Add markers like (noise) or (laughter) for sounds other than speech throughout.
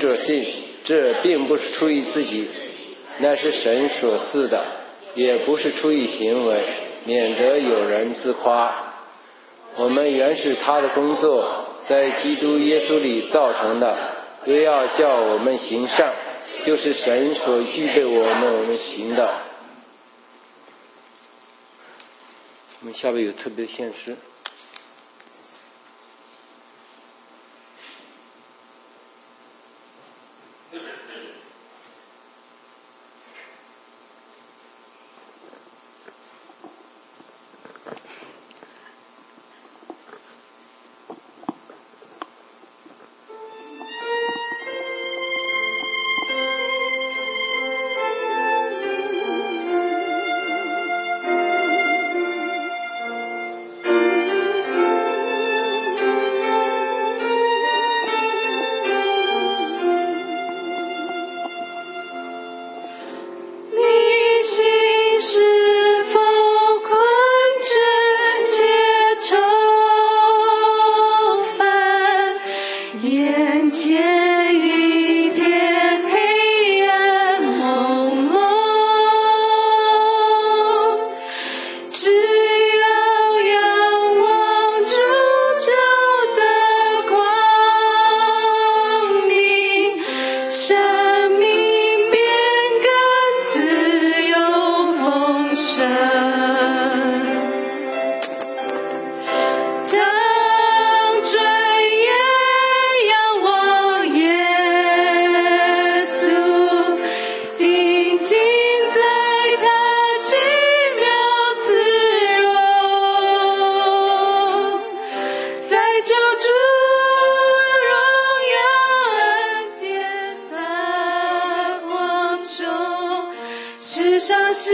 者信，这并不是出于自己，那是神所赐的，也不是出于行为，免得有人自夸。我们原是他的工作，在基督耶稣里造成的，都要叫我们行善，就是神所预备我们我们行的。我们下边有特别现实。世上是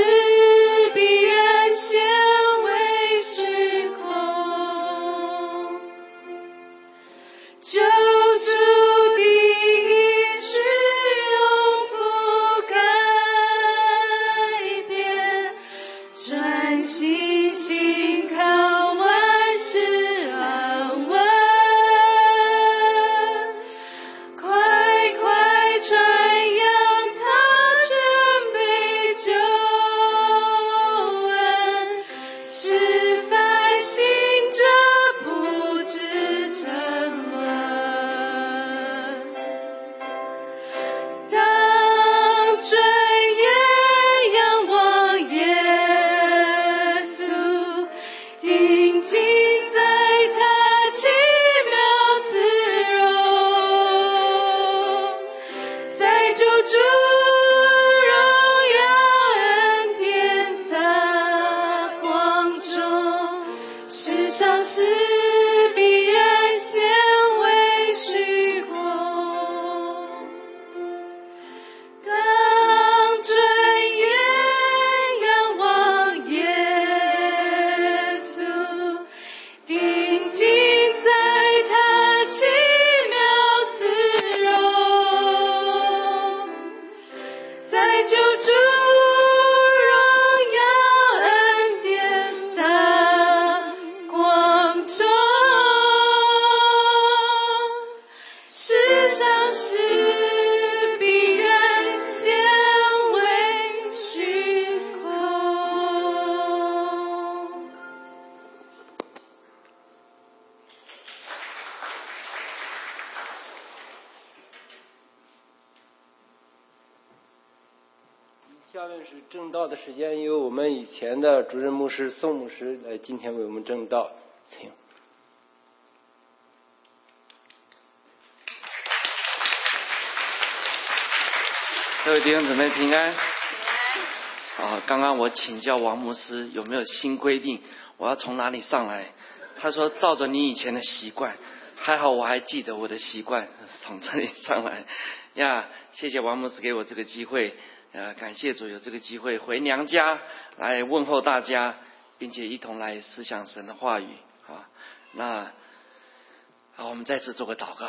正道的时间，由我们以前的主任牧师宋牧师来今天为我们正道，请。各位弟兄姊妹平安。啊，刚刚我请教王牧师有没有新规定，我要从哪里上来？他说照着你以前的习惯，还好我还记得我的习惯，从这里上来。呀，谢谢王牧师给我这个机会。呃，感谢主有这个机会回娘家来问候大家，并且一同来思想神的话语啊。那好，我们再次做个祷告。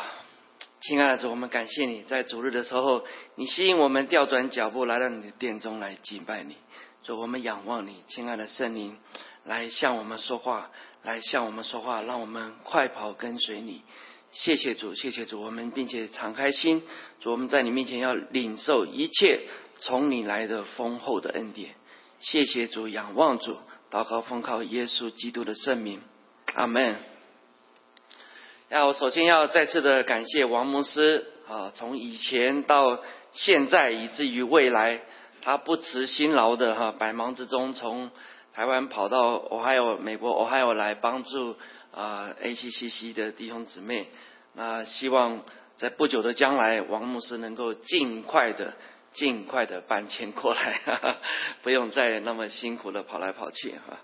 亲爱的主，我们感谢你在主日的时候，你吸引我们调转脚步来到你的殿中来敬拜你。主，我们仰望你，亲爱的圣灵，来向我们说话，来向我们说话，让我们快跑跟随你。谢谢主，谢谢主，我们并且敞开心，主我们在你面前要领受一切从你来的丰厚的恩典。谢谢主，仰望主，祷告奉靠耶稣基督的圣名，阿门。那我首先要再次的感谢王牧师啊，从以前到现在，以至于未来，他不辞辛劳的哈，百忙之中从台湾跑到俄亥俄，美国俄亥俄来帮助啊 ACCC 的弟兄姊妹。那希望在不久的将来，王牧师能够尽快的、尽快的搬迁过来，哈 (laughs) 哈不用再那么辛苦的跑来跑去哈。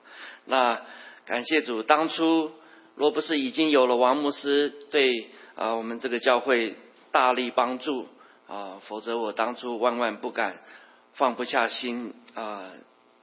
那感谢主，当初。若不是已经有了王牧师对啊我们这个教会大力帮助啊，否则我当初万万不敢放不下心啊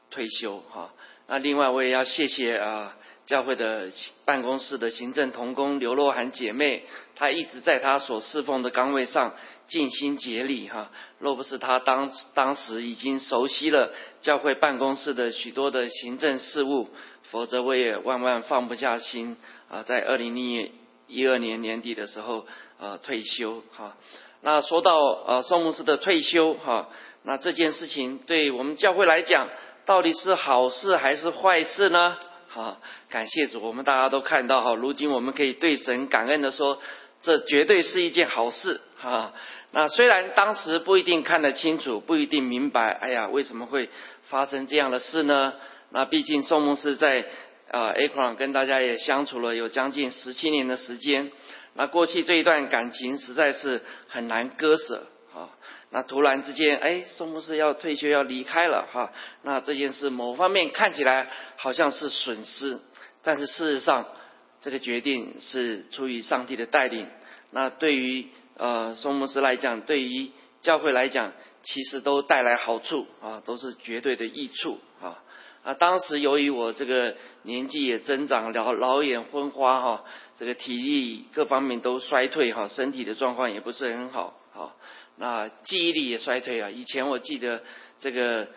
退休哈。那另外我也要谢谢啊教会的办公室的行政同工刘若涵姐妹，她一直在她所侍奉的岗位上尽心竭力哈。若不是她当当时已经熟悉了教会办公室的许多的行政事务，否则我也万万放不下心。啊，在二零零一二年年底的时候，呃，退休哈。那说到呃宋牧师的退休哈，那这件事情对我们教会来讲，到底是好事还是坏事呢？哈，感谢主，我们大家都看到哈，如今我们可以对神感恩的说，这绝对是一件好事哈。那虽然当时不一定看得清楚，不一定明白，哎呀，为什么会发生这样的事呢？那毕竟宋牧师在。啊，Acron 跟大家也相处了有将近十七年的时间，那过去这一段感情实在是很难割舍啊。那突然之间，哎，宋牧师要退休要离开了哈，那这件事某方面看起来好像是损失，但是事实上这个决定是出于上帝的带领。那对于呃宋牧师来讲，对于教会来讲，其实都带来好处啊，都是绝对的益处啊。啊，当时由于我这个年纪也增长，老老眼昏花哈，这个体力各方面都衰退哈，身体的状况也不是很好，好，啊记忆力也衰退啊。以前我记得这个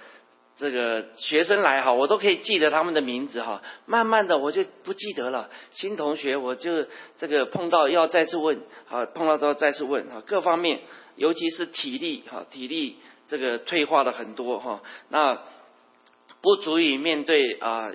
这个学生来哈，我都可以记得他们的名字哈，慢慢的我就不记得了。新同学我就这个碰到要再次问，好，碰到都要再次问哈，各方面尤其是体力哈，体力这个退化的很多哈，那。不足以面对啊，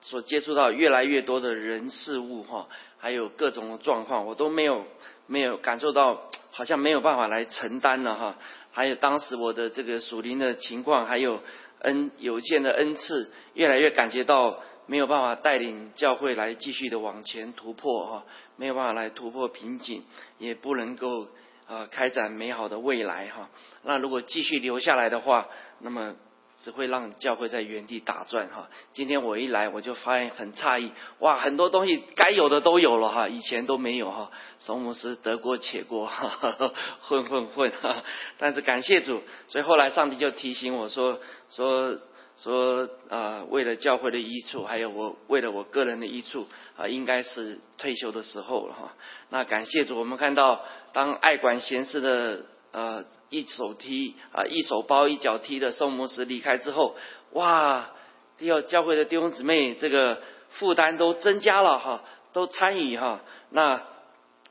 所接触到越来越多的人事物哈，还有各种状况，我都没有没有感受到，好像没有办法来承担了哈。还有当时我的这个属灵的情况，还有恩有限的恩赐，越来越感觉到没有办法带领教会来继续的往前突破哈，没有办法来突破瓶颈，也不能够啊开展美好的未来哈。那如果继续留下来的话，那么。只会让教会在原地打转哈。今天我一来，我就发现很诧异，哇，很多东西该有的都有了哈，以前都没有哈。松牧师得过且过，(laughs) 混混混哈。但是感谢主，所以后来上帝就提醒我说说说啊，为了教会的益处，还有我为了我个人的益处啊，应该是退休的时候了哈。那感谢主，我们看到当爱管闲事的。呃，一手踢啊，一手包一脚踢的宋牧师离开之后，哇，第二教会的弟兄姊妹这个负担都增加了哈，都参与哈，那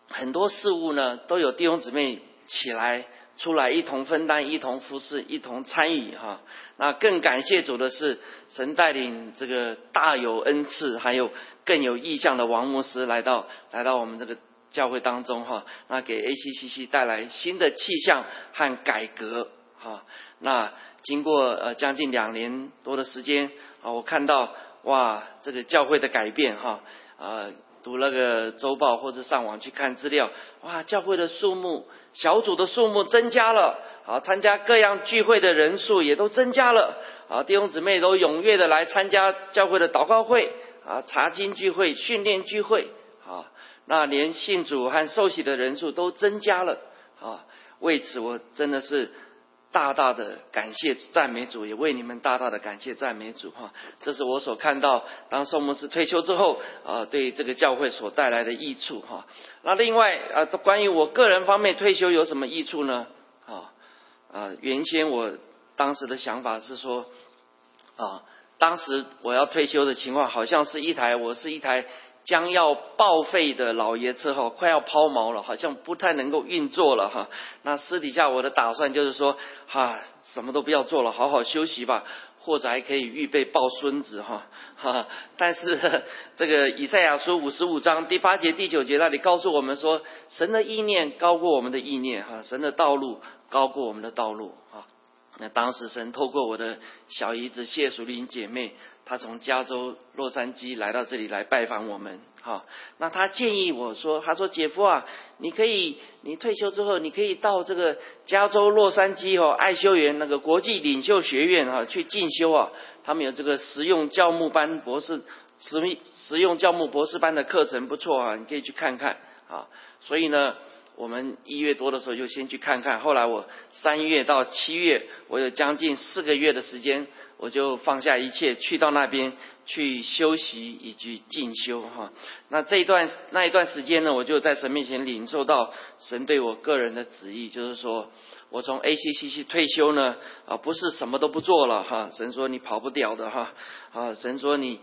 很多事物呢都有弟兄姊妹起来出来一同分担，一同服侍，一同参与哈。那更感谢主的是，神带领这个大有恩赐，还有更有意向的王牧师来到来到我们这个。教会当中哈，那给 ACCC 带来新的气象和改革哈。那经过呃将近两年多的时间啊，我看到哇这个教会的改变哈。呃，读那个周报或者上网去看资料，哇教会的数目小组的数目增加了，啊参加各样聚会的人数也都增加了，啊弟兄姊妹都踊跃的来参加教会的祷告会啊查经聚会训练聚会啊。那连信主和受洗的人数都增加了啊！为此，我真的是大大的感谢赞美主，也为你们大大的感谢赞美主哈！这是我所看到当宋牧师退休之后啊，对这个教会所带来的益处哈。那另外啊，关于我个人方面退休有什么益处呢？啊啊，原先我当时的想法是说啊，当时我要退休的情况，好像是一台我是一台。将要报废的老爷车哈，快要抛锚了，好像不太能够运作了哈。那私底下我的打算就是说，哈，什么都不要做了，好好休息吧，或者还可以预备抱孙子哈。哈，(laughs) 但是这个以赛亚书五十五章第八节第九节那里告诉我们说，神的意念高过我们的意念哈，神的道路高过我们的道路啊。那当时神透过我的小姨子谢淑玲姐妹。他从加州洛杉矶来到这里来拜访我们，哈，那他建议我说，他说姐夫啊，你可以，你退休之后，你可以到这个加州洛杉矶哦爱修园那个国际领袖学院哈去进修啊，他们有这个实用教牧班博士实实用教牧博士班的课程不错啊，你可以去看看啊，所以呢。我们一月多的时候就先去看看，后来我三月到七月，我有将近四个月的时间，我就放下一切去到那边去休息以及进修哈。那这一段那一段时间呢，我就在神面前领受到神对我个人的旨意，就是说我从 ACCC 退休呢，啊不是什么都不做了哈。神说你跑不掉的哈，啊神说你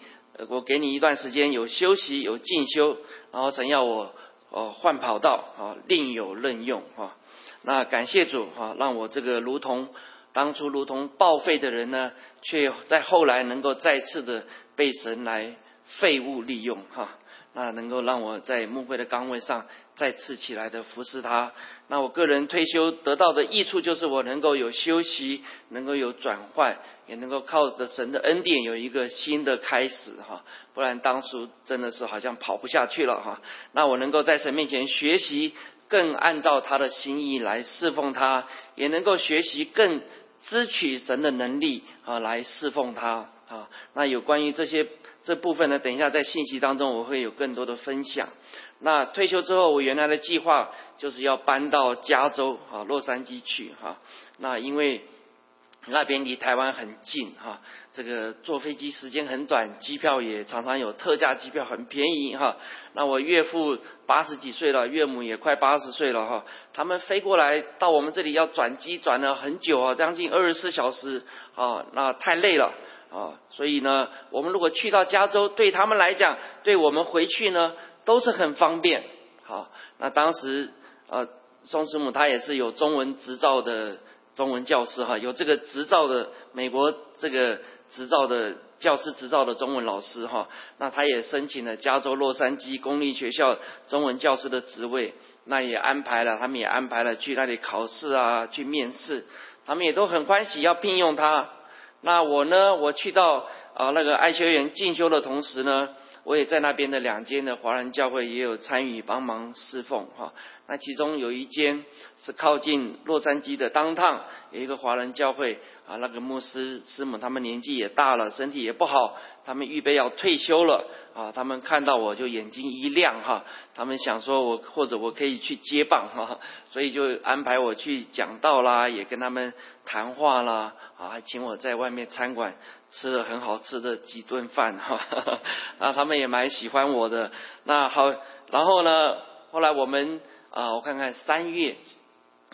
我给你一段时间有休息有进修，然后神要我。哦，换跑道啊，另有任用啊。那感谢主啊，让我这个如同当初如同报废的人呢，却在后来能够再次的被神来废物利用哈。那能够让我在牧会的岗位上再次起来的服侍他。那我个人退休得到的益处就是我能够有休息，能够有转换，也能够靠着神的恩典有一个新的开始哈。不然当初真的是好像跑不下去了哈。那我能够在神面前学习，更按照他的心意来侍奉他，也能够学习更支取神的能力啊来侍奉他啊。那有关于这些。这部分呢，等一下在信息当中我会有更多的分享。那退休之后，我原来的计划就是要搬到加州啊，洛杉矶去哈。那因为那边离台湾很近哈，这个坐飞机时间很短，机票也常常有特价机票，很便宜哈。那我岳父八十几岁了，岳母也快八十岁了哈，他们飞过来到我们这里要转机转了很久啊，将近二十四小时啊，那太累了。啊，所以呢，我们如果去到加州，对他们来讲，对我们回去呢，都是很方便。好，那当时呃，宋师母他也是有中文执照的中文教师哈，有这个执照的美国这个执照的教师执照的中文老师哈，那他也申请了加州洛杉矶公立学校中文教师的职位，那也安排了，他们也安排了去那里考试啊，去面试，他们也都很欢喜要聘用他。那我呢？我去到啊那个爱学园进修的同时呢，我也在那边的两间的华人教会也有参与帮忙侍奉哈。那其中有一间是靠近洛杉矶的当趟，有一个华人教会啊，那个牧师师母他们年纪也大了，身体也不好，他们预备要退休了啊。他们看到我就眼睛一亮哈，他们想说我或者我可以去接棒哈，所以就安排我去讲道啦，也跟他们谈话啦啊，还请我在外面餐馆吃了很好吃的几顿饭哈，(laughs) 啊，他们也蛮喜欢我的。那好，然后呢，后来我们。啊，我看看三月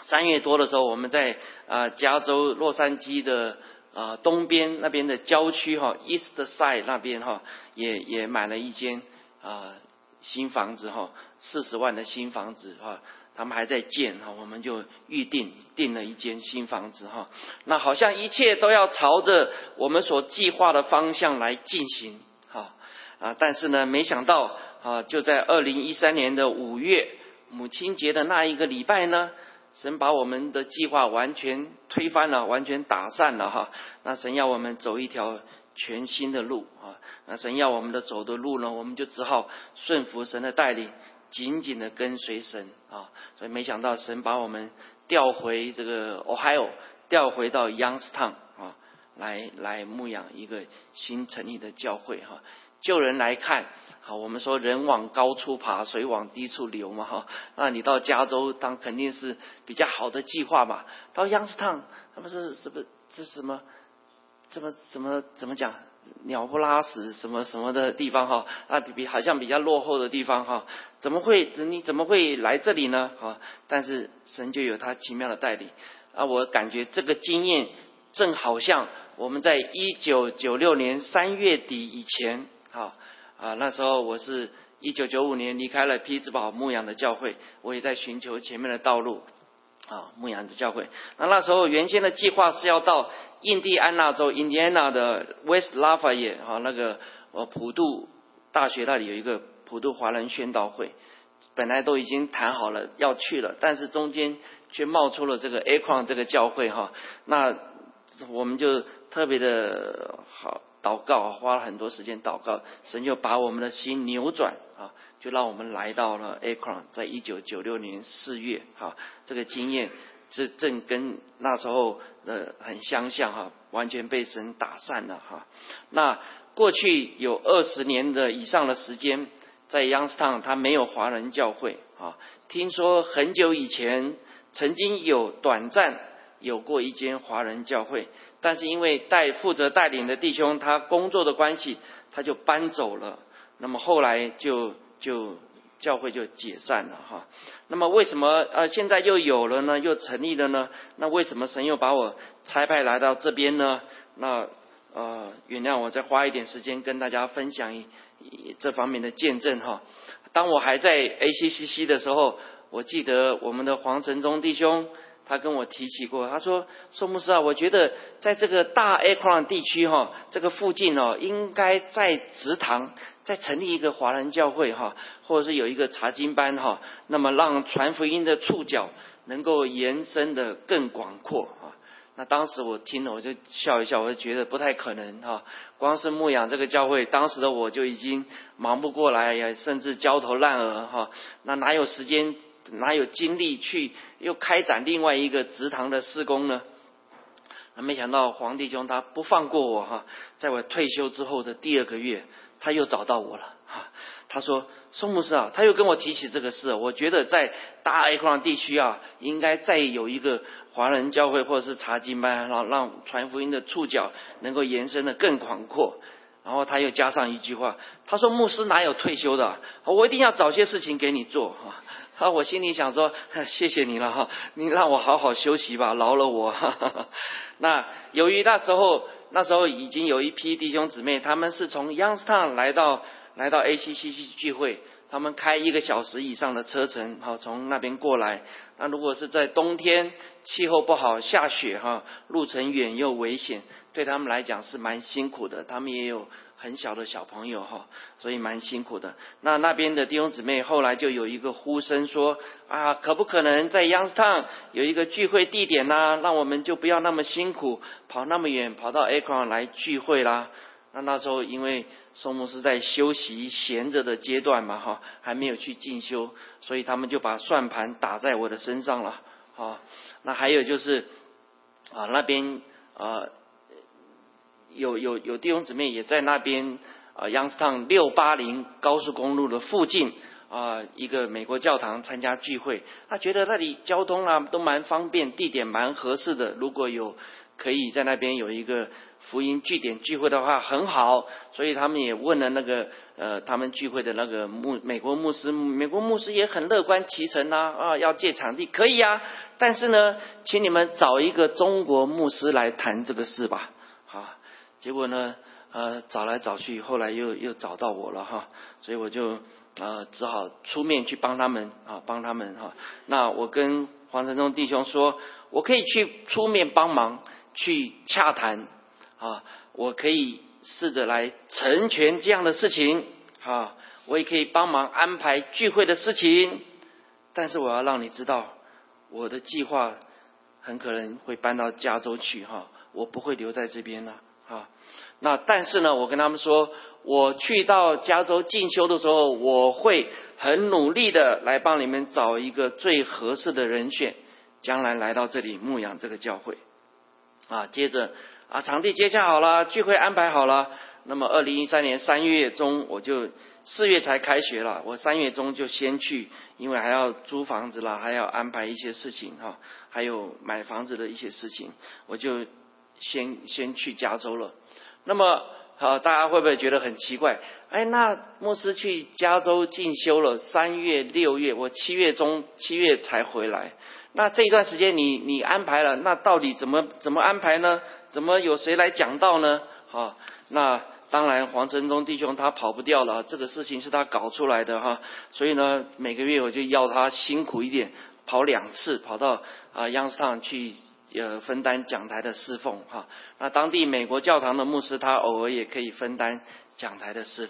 三月多的时候，我们在啊加州洛杉矶的啊东边那边的郊区哈，East Side 那边哈，也也买了一间啊新房子哈，四十万的新房子哈，他们还在建哈，我们就预定订了一间新房子哈，那好像一切都要朝着我们所计划的方向来进行哈啊，但是呢，没想到啊，就在二零一三年的五月。母亲节的那一个礼拜呢，神把我们的计划完全推翻了，完全打散了哈。那神要我们走一条全新的路啊。那神要我们的走的路呢，我们就只好顺服神的带领，紧紧的跟随神啊。所以没想到神把我们调回这个 Ohio，调回到 Youngstown 啊，来来牧养一个新成立的教会哈。救人来看。好，我们说人往高处爬，水往低处流嘛，哈。那你到加州，当肯定是比较好的计划吧。到央视趟，他们是什么？这是什么？怎么怎么怎么讲？鸟不拉屎什么什么的地方哈？啊，比比好像比较落后的地方哈？怎么会？你怎么会来这里呢？哈？但是神就有他奇妙的带领啊！我感觉这个经验正好像我们在一九九六年三月底以前，好。啊，那时候我是一九九五年离开了匹兹堡牧养的教会，我也在寻求前面的道路。啊，牧羊的教会。那那时候原先的计划是要到印第安纳州 Indiana 的 West Lafayette 哈，那个呃普渡大学那里有一个普渡华人宣道会，本来都已经谈好了要去了，但是中间却冒出了这个 Akron 这个教会哈，那我们就特别的好祷告，花了很多时间祷告，神就把我们的心扭转啊。就让我们来到了 Akron，在一九九六年四月，哈，这个经验是正跟那时候呃很相像，哈，完全被神打散了，哈。那过去有二十年的以上的时间，在 Youngstown，它没有华人教会，啊，听说很久以前曾经有短暂有过一间华人教会，但是因为带负责带领的弟兄他工作的关系，他就搬走了，那么后来就。就教会就解散了哈，那么为什么呃现在又有了呢？又成立了呢？那为什么神又把我差派来到这边呢？那呃原谅我再花一点时间跟大家分享一这方面的见证哈。当我还在 ACCC 的时候，我记得我们的黄承忠弟兄。他跟我提起过，他说：“宋牧师啊，我觉得在这个大 A 矿地区哈，这个附近哦，应该在祠堂再成立一个华人教会哈，或者是有一个查经班哈，那么让传福音的触角能够延伸的更广阔啊。”那当时我听了，我就笑一笑，我就觉得不太可能哈。光是牧养这个教会，当时的我就已经忙不过来，呀甚至焦头烂额哈。那哪有时间？哪有精力去又开展另外一个祠堂的施工呢？那没想到黄弟兄他不放过我哈，在我退休之后的第二个月，他又找到我了哈。他说：“宋牧师啊，他又跟我提起这个事，我觉得在大 A 矿地区啊，应该再有一个华人教会或者是查经班，让让传福音的触角能够延伸的更广阔。”然后他又加上一句话，他说：“牧师哪有退休的？我一定要找些事情给你做哈。”啊，我心里想说，(laughs) 谢谢你了哈，你让我好好休息吧，饶了我。(laughs) 那由于那时候，那时候已经有一批弟兄姊妹，他们是从 Youngstown 来到来到 ACCC 聚会，他们开一个小时以上的车程，好从那边过来。那如果是在冬天，气候不好，下雪哈，路程远又危险，对他们来讲是蛮辛苦的。他们也有。很小的小朋友哈，所以蛮辛苦的。那那边的弟兄姊妹后来就有一个呼声说啊，可不可能在 Youngstown 有一个聚会地点呢？让我们就不要那么辛苦，跑那么远，跑到 Akron 来聚会啦。那那时候因为松牧师在休息闲着的阶段嘛哈，还没有去进修，所以他们就把算盘打在我的身上了。好，那还有就是啊那边啊。有有有弟兄姊妹也在那边啊，Youngstown 六八零高速公路的附近啊，一个美国教堂参加聚会。他觉得那里交通啊都蛮方便，地点蛮合适的。如果有可以在那边有一个福音据点聚会的话，很好。所以他们也问了那个呃，他们聚会的那个牧美国牧师，美国牧师也很乐观其成啊啊，要借场地可以啊，但是呢，请你们找一个中国牧师来谈这个事吧，好。结果呢，呃，找来找去，后来又又找到我了哈，所以我就呃只好出面去帮他们啊，帮他们哈。那我跟黄承忠弟兄说，我可以去出面帮忙去洽谈啊，我可以试着来成全这样的事情啊，我也可以帮忙安排聚会的事情，但是我要让你知道，我的计划很可能会搬到加州去哈，我不会留在这边了。啊，那但是呢，我跟他们说，我去到加州进修的时候，我会很努力的来帮你们找一个最合适的人选，将来来到这里牧养这个教会。啊，接着啊，场地接洽好了，聚会安排好了，那么二零一三年三月中，我就四月才开学了，我三月中就先去，因为还要租房子啦，还要安排一些事情哈，还有买房子的一些事情，我就。先先去加州了，那么好，大家会不会觉得很奇怪？哎，那牧师去加州进修了三月、六月，我七月中七月才回来。那这一段时间你你安排了，那到底怎么怎么安排呢？怎么有谁来讲道呢？好，那。当然黄承宗弟兄他跑不掉了，这个事情是他搞出来的哈，所以呢，每个月我就要他辛苦一点，跑两次，跑到啊央视堂去呃分担讲台的侍奉哈。那当地美国教堂的牧师他偶尔也可以分担讲台的侍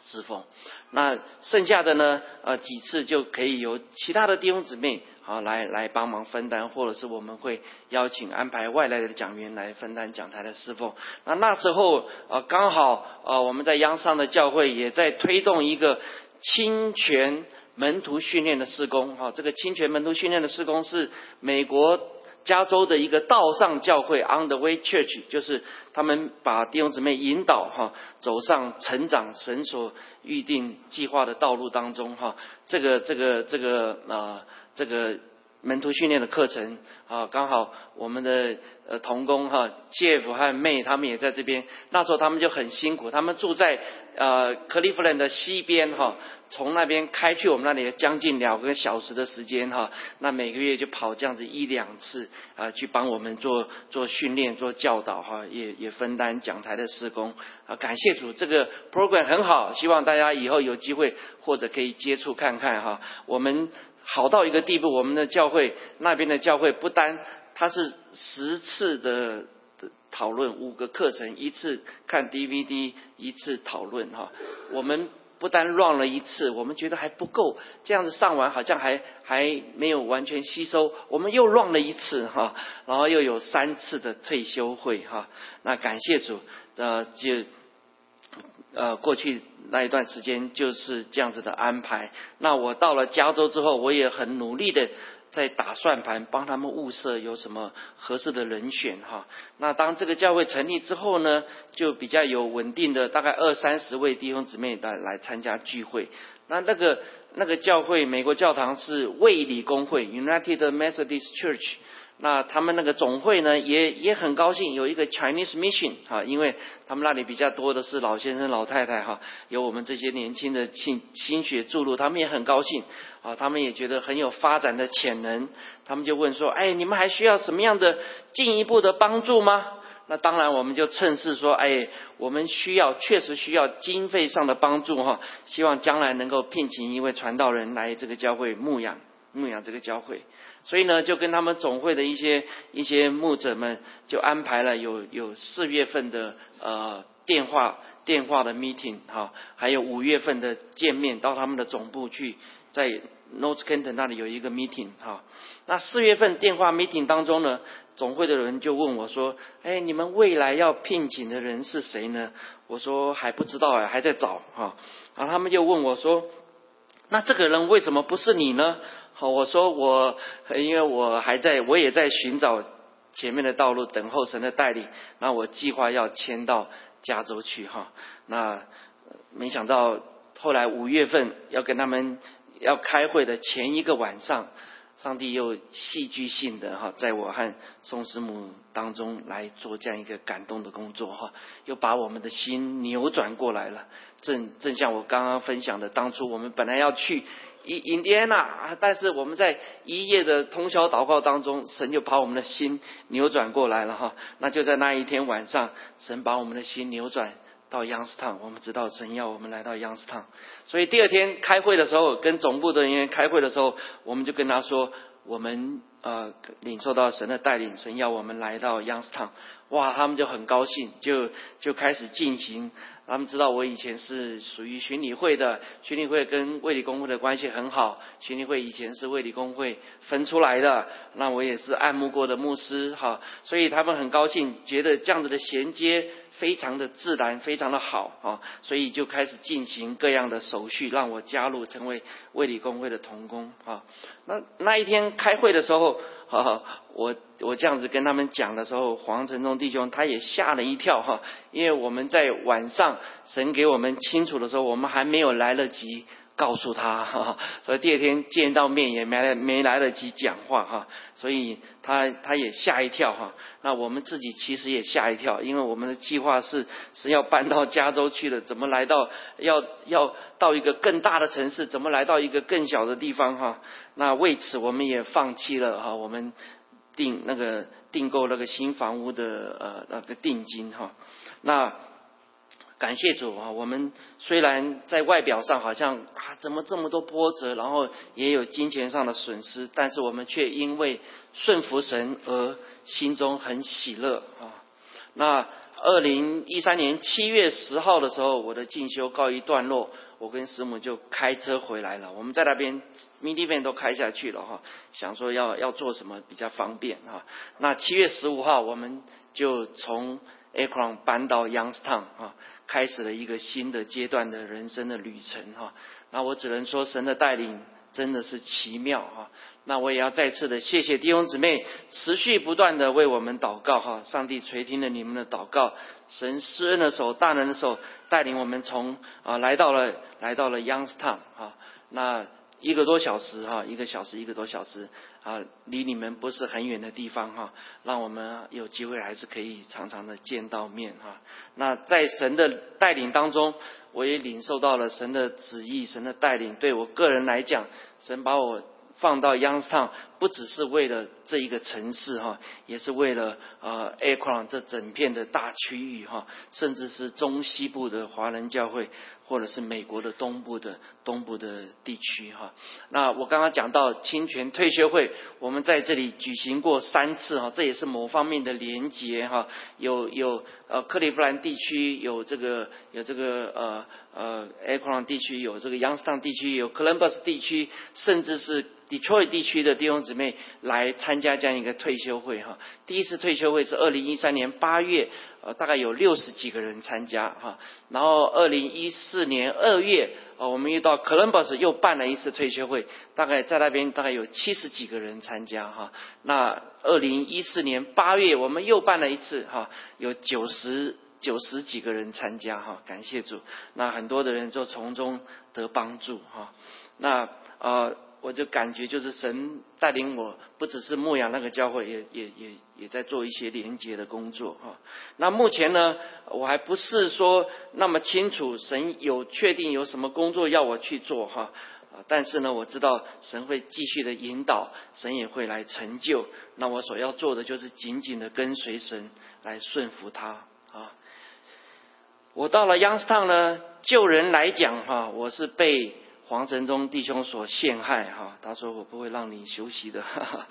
侍奉。那剩下的呢，呃几次就可以由其他的弟兄姊妹。好，来来帮忙分担，或者是我们会邀请安排外来的讲员来分担讲台的侍奉。那那时候，呃，刚好，呃，我们在央上的教会也在推动一个侵权门徒训练的施工。哈，这个侵权门徒训练的施工是美国加州的一个道上教会 （On the Way Church），就是他们把弟兄姊妹引导哈，走上成长神所预定计划的道路当中。哈，这个这个这个啊。这个门徒训练的课程啊，刚好我们的呃童工哈，Jeff 和 May 他们也在这边。那时候他们就很辛苦，他们住在呃克利夫兰的西边哈，从那边开去我们那里将近两个小时的时间哈。那每个月就跑这样子一两次啊，去帮我们做做训练、做教导哈，也也分担讲台的施工啊。感谢主，这个 program 很好，希望大家以后有机会或者可以接触看看哈。我们。好到一个地步，我们的教会那边的教会不单它是十次的讨论，五个课程，一次看 DVD，一次讨论哈。我们不单乱了一次，我们觉得还不够，这样子上完好像还还没有完全吸收，我们又乱了一次哈，然后又有三次的退休会哈。那感谢主，呃就。呃，过去那一段时间就是这样子的安排。那我到了加州之后，我也很努力的在打算盘，帮他们物色有什么合适的人选哈。那当这个教会成立之后呢，就比较有稳定的大概二三十位弟兄姊妹来来参加聚会。那那个那个教会，美国教堂是卫理公会 （United Methodist Church）。那他们那个总会呢，也也很高兴有一个 Chinese Mission 哈，因为他们那里比较多的是老先生老太太哈，有我们这些年轻的心心血注入，他们也很高兴啊，他们也觉得很有发展的潜能，他们就问说，哎，你们还需要什么样的进一步的帮助吗？那当然，我们就趁势说，哎，我们需要确实需要经费上的帮助哈，希望将来能够聘请一位传道人来这个教会牧养牧养这个教会。所以呢，就跟他们总会的一些一些牧者们就安排了有有四月份的呃电话电话的 meeting 哈，还有五月份的见面，到他们的总部去，在 North Canton 那里有一个 meeting 哈。那四月份电话 meeting 当中呢，总会的人就问我说：“哎，你们未来要聘请的人是谁呢？”我说：“还不知道哎，还在找哈。”然后他们就问我说：“那这个人为什么不是你呢？”好，我说我，因为我还在，我也在寻找前面的道路，等候神的带领。那我计划要迁到加州去哈。那没想到后来五月份要跟他们要开会的前一个晚上，上帝又戏剧性的哈，在我和宋师母当中来做这样一个感动的工作哈，又把我们的心扭转过来了。正正像我刚刚分享的，当初我们本来要去。印印第安纳，但是我们在一夜的通宵祷告当中，神就把我们的心扭转过来了哈。那就在那一天晚上，神把我们的心扭转到央视堂。我们知道神要我们来到央视堂，所以第二天开会的时候，跟总部的人员开会的时候，我们就跟他说，我们呃领受到神的带领，神要我们来到央视堂。哇，他们就很高兴，就就开始进行。他们知道我以前是属于巡理会的，巡理会跟卫理公会的关系很好。巡理会以前是卫理公会分出来的，那我也是按牧过的牧师，哈，所以他们很高兴，觉得这样子的衔接非常的自然，非常的好，啊，所以就开始进行各样的手续，让我加入成为卫理公会的童工，啊，那那一天开会的时候。哈，我我这样子跟他们讲的时候，黄承宗弟兄他也吓了一跳哈，因为我们在晚上神给我们清楚的时候，我们还没有来得及。告诉他，哈，(laughs) 所以第二天见到面也没来没来得及讲话哈，所以他他也吓一跳哈。那我们自己其实也吓一跳，因为我们的计划是是要搬到加州去的，怎么来到要要到一个更大的城市，怎么来到一个更小的地方哈？那为此我们也放弃了哈，我们订那个订购那个新房屋的呃那个定金哈。那感谢主啊！我们虽然在外表上好像啊，怎么这么多波折，然后也有金钱上的损失，但是我们却因为顺服神而心中很喜乐啊。那二零一三年七月十号的时候，我的进修告一段落，我跟师母就开车回来了。我们在那边 mini van 都开下去了哈，想说要要做什么比较方便哈。那七月十五号，我们就从 Akron 搬到 Youngstown 啊，开始了一个新的阶段的人生的旅程哈。那我只能说，神的带领真的是奇妙哈。那我也要再次的谢谢弟兄姊妹，持续不断的为我们祷告哈。上帝垂听了你们的祷告，神施恩的手、大能的手带领我们从啊来到了来到了 Youngstown 哈。那一个多小时哈，一个小时一个多小时啊，离你们不是很远的地方哈，让我们有机会还是可以常常的见到面哈。那在神的带领当中，我也领受到了神的旨意、神的带领。对我个人来讲，神把我。放到央视上不只是为了这一个城市哈，也是为了呃 Akron 这整片的大区域哈，甚至是中西部的华人教会，或者是美国的东部的东部的地区哈。那我刚刚讲到侵权退休会，我们在这里举行过三次哈，这也是某方面的连结哈。有有呃克利夫兰地区有这个有这个呃呃 Akron 地区有这个 Youngstown 地区有 Columbus 地区，甚至是。Detroit 地区的弟兄姊妹来参参加这样一个退休会哈，第一次退休会是二零一三年八月，呃，大概有六十几个人参加哈，然后二零一四年二月，呃，我们又到 Columbus 又办了一次退休会，大概在那边大概有七十几个人参加哈，那二零一四年八月我们又办了一次哈，有九十九十几个人参加哈，感谢主，那很多的人就从中得帮助哈，那呃。我就感觉就是神带领我，不只是牧羊那个教会，也也也也在做一些连接的工作哈。那目前呢，我还不是说那么清楚，神有确定有什么工作要我去做哈。但是呢，我知道神会继续的引导，神也会来成就。那我所要做的就是紧紧的跟随神，来顺服他啊。我到了 Youngstown 呢，就人来讲哈，我是被。黄承宗弟兄所陷害哈，他说我不会让你休息的，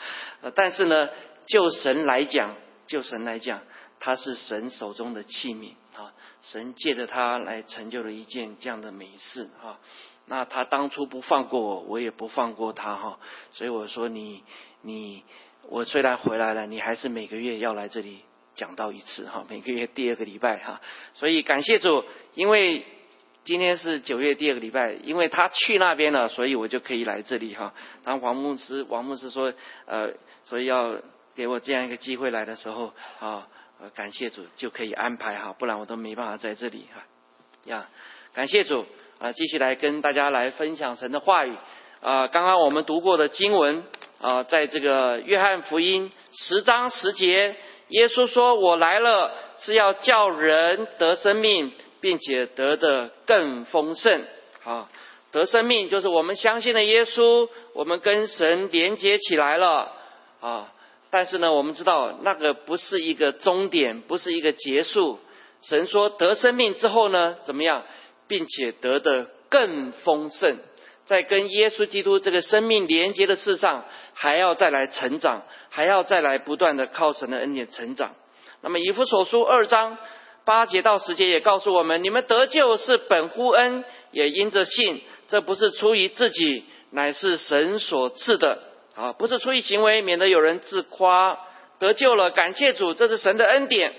(laughs) 但是呢，就神来讲，就神来讲，他是神手中的器皿啊，神借着他来成就了一件这样的美事哈。那他当初不放过我，我也不放过他哈，所以我说你你我虽然回来了，你还是每个月要来这里讲到一次哈，每个月第二个礼拜哈，所以感谢主，因为。今天是九月第二个礼拜，因为他去那边了，所以我就可以来这里哈。当王牧师，王牧师说，呃，所以要给我这样一个机会来的时候，啊，感谢主就可以安排哈，不然我都没办法在这里哈。呀，感谢主啊，继续来跟大家来分享神的话语啊。刚刚我们读过的经文啊，在这个约翰福音十章十节，耶稣说：“我来了是要叫人得生命。”并且得的更丰盛，啊，得生命就是我们相信的耶稣，我们跟神连接起来了，啊，但是呢，我们知道那个不是一个终点，不是一个结束。神说得生命之后呢，怎么样，并且得的更丰盛，在跟耶稣基督这个生命连接的事上，还要再来成长，还要再来不断的靠神的恩典成长。那么以弗所书二章。八节到十节也告诉我们：你们得救是本乎恩，也因着信。这不是出于自己，乃是神所赐的。啊，不是出于行为，免得有人自夸。得救了，感谢主，这是神的恩典。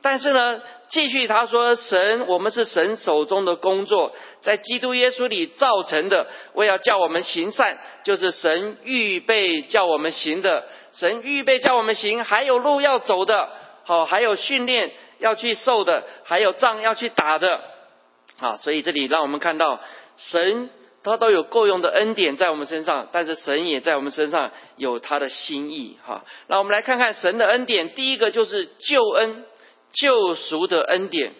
但是呢，继续他说：神，我们是神手中的工作，在基督耶稣里造成的。为要叫我们行善，就是神预备叫我们行的。神预备叫我们行，还有路要走的。好，还有训练。要去受的，还有仗要去打的，啊，所以这里让我们看到神他都有够用的恩典在我们身上，但是神也在我们身上有他的心意，哈。那我们来看看神的恩典，第一个就是救恩、救赎的恩典，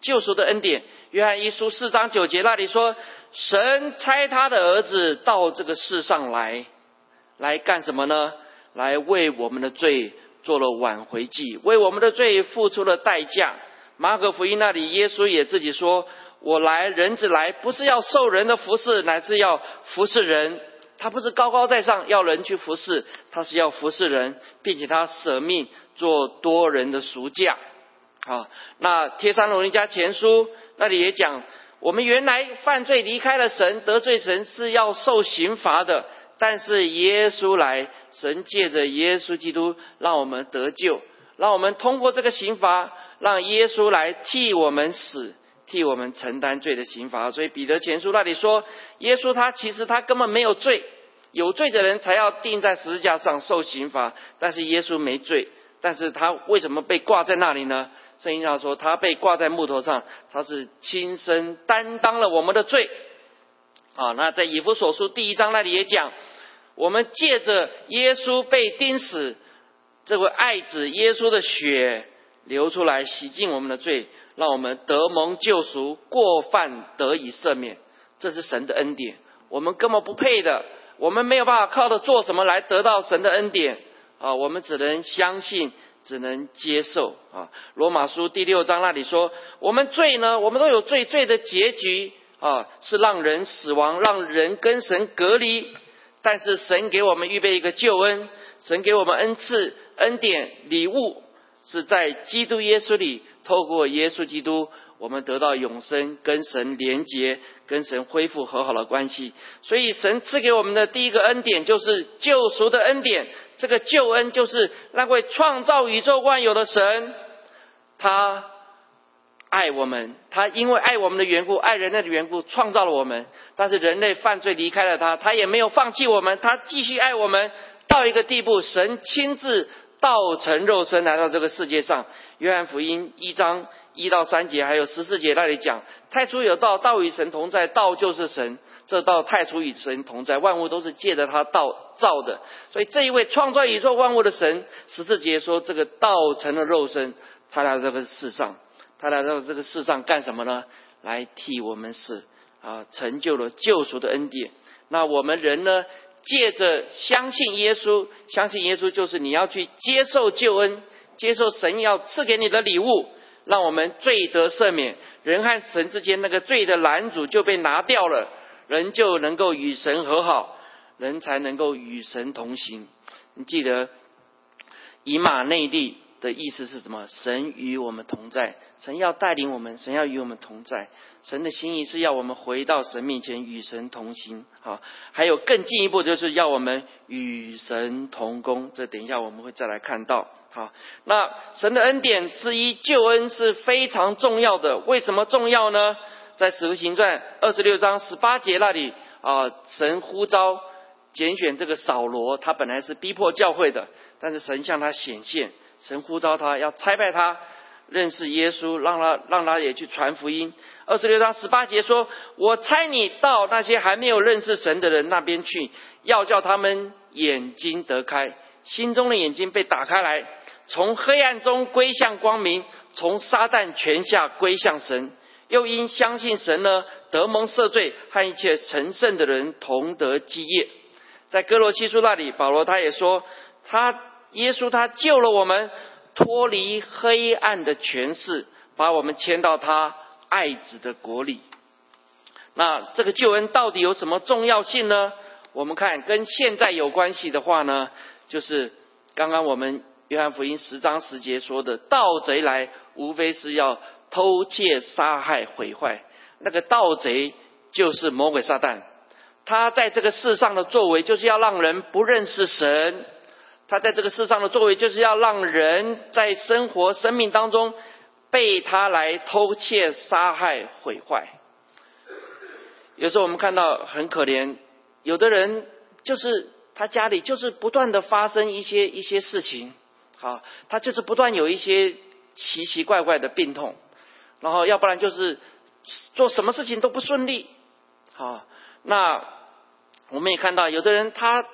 救赎的恩典。约翰一书四章九节那里说，神差他的儿子到这个世上来，来干什么呢？来为我们的罪。做了挽回祭，为我们的罪付出了代价，马可福音那里，耶稣也自己说：“我来，人子来，不是要受人的服侍，乃是要服侍人。他不是高高在上要人去服侍，他是要服侍人，并且他舍命做多人的赎价。”好，那贴山罗尼家前书那里也讲，我们原来犯罪离开了神，得罪神是要受刑罚的。但是耶稣来，神借着耶稣基督让我们得救，让我们通过这个刑罚，让耶稣来替我们死，替我们承担罪的刑罚。所以彼得前书那里说，耶稣他其实他根本没有罪，有罪的人才要钉在十字架上受刑罚，但是耶稣没罪，但是他为什么被挂在那里呢？圣经上说，他被挂在木头上，他是亲身担当了我们的罪。啊，那在以弗所书第一章那里也讲，我们借着耶稣被钉死，这位爱子耶稣的血流出来，洗净我们的罪，让我们得蒙救赎，过犯得以赦免。这是神的恩典，我们根本不配的，我们没有办法靠着做什么来得到神的恩典啊，我们只能相信，只能接受啊。罗马书第六章那里说，我们罪呢，我们都有罪，罪的结局。啊，是让人死亡，让人跟神隔离。但是神给我们预备一个救恩，神给我们恩赐、恩典、礼物，是在基督耶稣里，透过耶稣基督，我们得到永生，跟神连结，跟神恢复和好的关系。所以神赐给我们的第一个恩典，就是救赎的恩典。这个救恩就是那位创造宇宙万有的神，他。爱我们，他因为爱我们的缘故，爱人类的缘故，创造了我们。但是人类犯罪离开了他，他也没有放弃我们，他继续爱我们到一个地步。神亲自道成肉身来到这个世界上。约翰福音一章一到三节，还有十四节那里讲：太初有道，道与神同在，道就是神。这道太初与神同在，万物都是借着他道造的。所以这一位创造宇宙万物的神，十四节说这个道成了肉身，他来到这个世上。他来到这个世上干什么呢？来替我们死啊，成就了救赎的恩典。那我们人呢，借着相信耶稣，相信耶稣就是你要去接受救恩，接受神要赐给你的礼物，让我们罪得赦免，人和神之间那个罪的拦阻就被拿掉了，人就能够与神和好，人才能够与神同行。你记得以马内利。的意思是什么？神与我们同在，神要带领我们，神要与我们同在。神的心意是要我们回到神面前与神同行。好，还有更进一步，就是要我们与神同工。这等一下我们会再来看到。好，那神的恩典之一救恩是非常重要的。为什么重要呢？在使徒行传二十六章十八节那里啊，神呼召拣选这个扫罗，他本来是逼迫教会的，但是神向他显现。神呼召他要差派他认识耶稣，让他让他也去传福音。二十六章十八节说：“我猜你到那些还没有认识神的人那边去，要叫他们眼睛得开，心中的眼睛被打开来，从黑暗中归向光明，从撒旦权下归向神。又因相信神呢，得蒙赦罪，和一切成圣的人同得基业。”在哥罗西书那里，保罗他也说他。耶稣他救了我们，脱离黑暗的权势，把我们迁到他爱子的国里。那这个救恩到底有什么重要性呢？我们看跟现在有关系的话呢，就是刚刚我们约翰福音十章十节说的，盗贼来，无非是要偷窃、杀害、毁坏。那个盗贼就是魔鬼撒旦，他在这个世上的作为，就是要让人不认识神。他在这个世上的作为，就是要让人在生活、生命当中被他来偷窃、杀害、毁坏。有时候我们看到很可怜，有的人就是他家里就是不断的发生一些一些事情，好，他就是不断有一些奇奇怪怪的病痛，然后要不然就是做什么事情都不顺利，好，那我们也看到有的人他。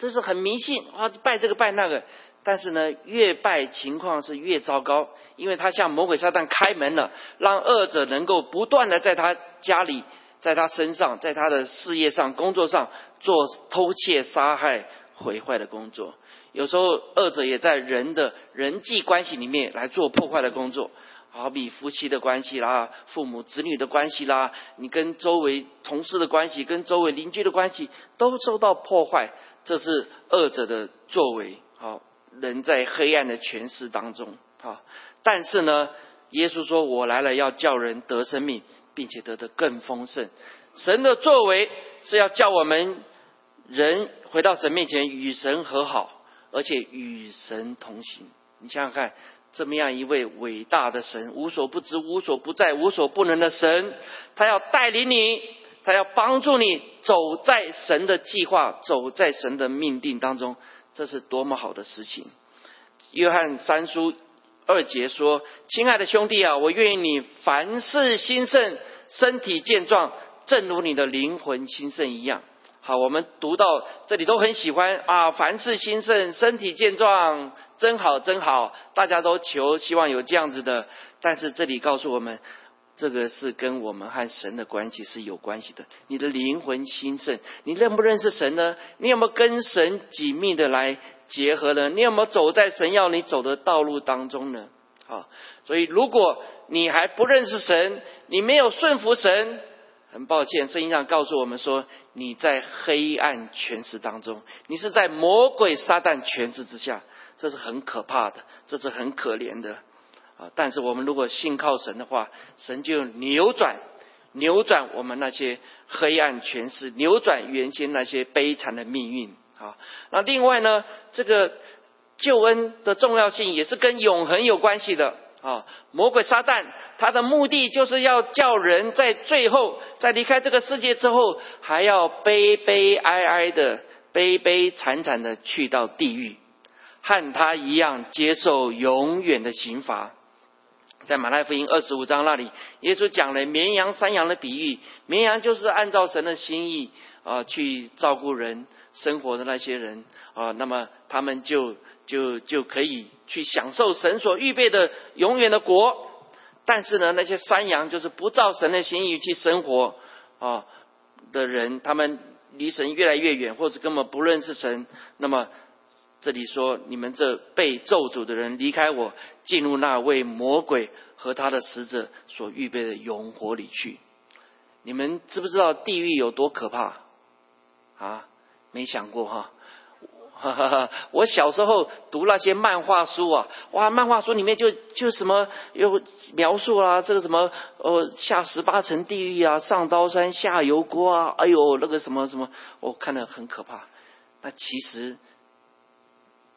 就是很迷信啊，拜这个拜那个，但是呢，越拜情况是越糟糕，因为他向魔鬼撒旦开门了，让恶者能够不断的在他家里、在他身上、在他的事业上、工作上做偷窃、杀害、毁坏的工作。有时候恶者也在人的人际关系里面来做破坏的工作，好比夫妻的关系啦，父母子女的关系啦，你跟周围同事的关系，跟周围邻居的关系都受到破坏，这是恶者的作为。好，人在黑暗的权势当中。好，但是呢，耶稣说：“我来了，要叫人得生命，并且得的更丰盛。”神的作为是要叫我们人回到神面前，与神和好。而且与神同行，你想想看，这么样一位伟大的神，无所不知、无所不在、无所不能的神，他要带领你，他要帮助你走在神的计划、走在神的命定当中，这是多么好的事情！约翰三书二节说：“亲爱的兄弟啊，我愿意你凡事兴盛，身体健壮，正如你的灵魂兴盛一样。”好，我们读到这里都很喜欢啊！凡事兴盛，身体健壮，真好，真好！大家都求，希望有这样子的。但是这里告诉我们，这个是跟我们和神的关系是有关系的。你的灵魂兴盛，你认不认识神呢？你有没有跟神紧密的来结合呢？你有没有走在神要你走的道路当中呢？啊，所以如果你还不认识神，你没有顺服神。很抱歉，圣经上告诉我们说，你在黑暗权势当中，你是在魔鬼撒旦权势之下，这是很可怕的，这是很可怜的啊！但是我们如果信靠神的话，神就扭转、扭转我们那些黑暗权势，扭转原先那些悲惨的命运啊！那另外呢，这个救恩的重要性也是跟永恒有关系的。啊，魔鬼撒旦，他的目的就是要叫人在最后，在离开这个世界之后，还要悲悲哀哀的、悲悲惨惨的去到地狱，和他一样接受永远的刑罚。在马太福音二十五章那里，耶稣讲了绵羊、山羊的比喻，绵羊就是按照神的心意啊去照顾人生活的那些人啊，那么他们就。就就可以去享受神所预备的永远的国，但是呢，那些山羊就是不照神的心意去生活啊的人，他们离神越来越远，或者根本不认识神。那么这里说，你们这被咒诅的人，离开我，进入那位魔鬼和他的使者所预备的永火里去。你们知不知道地狱有多可怕啊？没想过哈。哈哈哈！我小时候读那些漫画书啊，哇，漫画书里面就就什么有描述啊，这个什么呃下十八层地狱啊，上刀山下油锅啊，哎呦那个什么什么，我看了很可怕。那其实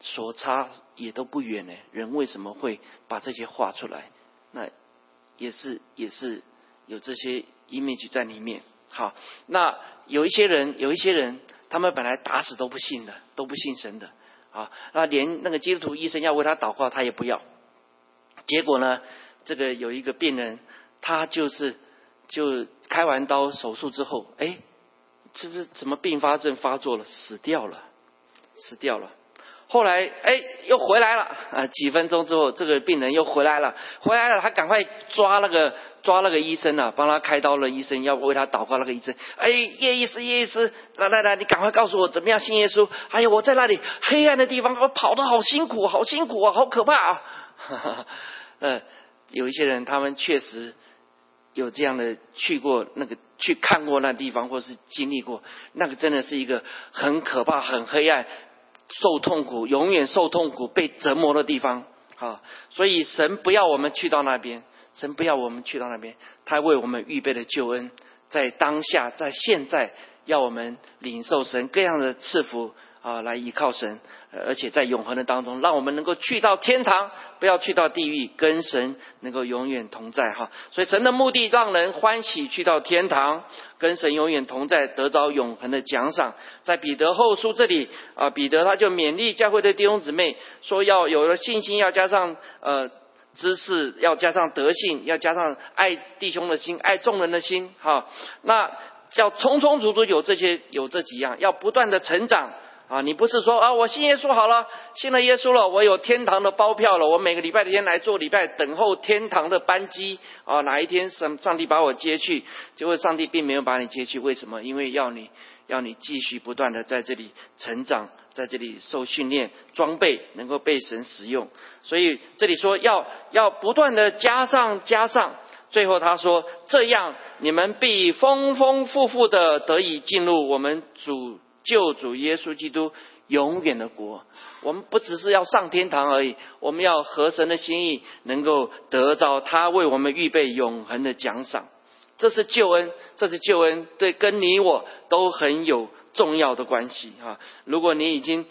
所差也都不远呢。人为什么会把这些画出来？那也是也是有这些 image 在里面。好，那有一些人，有一些人。他们本来打死都不信的，都不信神的啊！那连那个基督徒医生要为他祷告，他也不要。结果呢，这个有一个病人，他就是就开完刀手术之后，哎，是不是什么并发症发作了，死掉了，死掉了。后来，哎，又回来了啊！几分钟之后，这个病人又回来了，回来了，他赶快抓那个抓那个医生啊，帮他开刀了。医生要为他祷告，那个医生，哎，叶医师，叶医师，来来来，你赶快告诉我怎么样信耶稣？哎呀，我在那里黑暗的地方，我跑得好辛苦，好辛苦啊，好可怕啊！(laughs) 呃，有一些人，他们确实有这样的去过那个去看过那地方，或是经历过，那个真的是一个很可怕、很黑暗。受痛苦，永远受痛苦、被折磨的地方，啊！所以神不要我们去到那边，神不要我们去到那边，他为我们预备的救恩，在当下，在现在，要我们领受神各样的赐福。啊，来依靠神，而且在永恒的当中，让我们能够去到天堂，不要去到地狱，跟神能够永远同在哈。所以神的目的让人欢喜去到天堂，跟神永远同在，得着永恒的奖赏。在彼得后书这里啊，彼得他就勉励教会的弟兄姊妹说，要有了信心，要加上呃知识，要加上德性，要加上爱弟兄的心，爱众人的心哈。那要充充足足有这些有这几样，要不断的成长。啊，你不是说啊，我信耶稣好了，信了耶稣了，我有天堂的包票了，我每个礼拜天来做礼拜，等候天堂的班机啊，哪一天上上帝把我接去？结果上帝并没有把你接去，为什么？因为要你要你继续不断的在这里成长，在这里受训练、装备，能够被神使用。所以这里说要要不断的加上加上，最后他说这样你们必丰丰富富的得以进入我们主救主耶稣基督永远的国。我们不只是要上天堂而已，我们要合神的心意，能够得到他为我们预备永恒的奖赏。这是救恩，这是救恩，对跟你我都很有重要的关系啊！如果你已经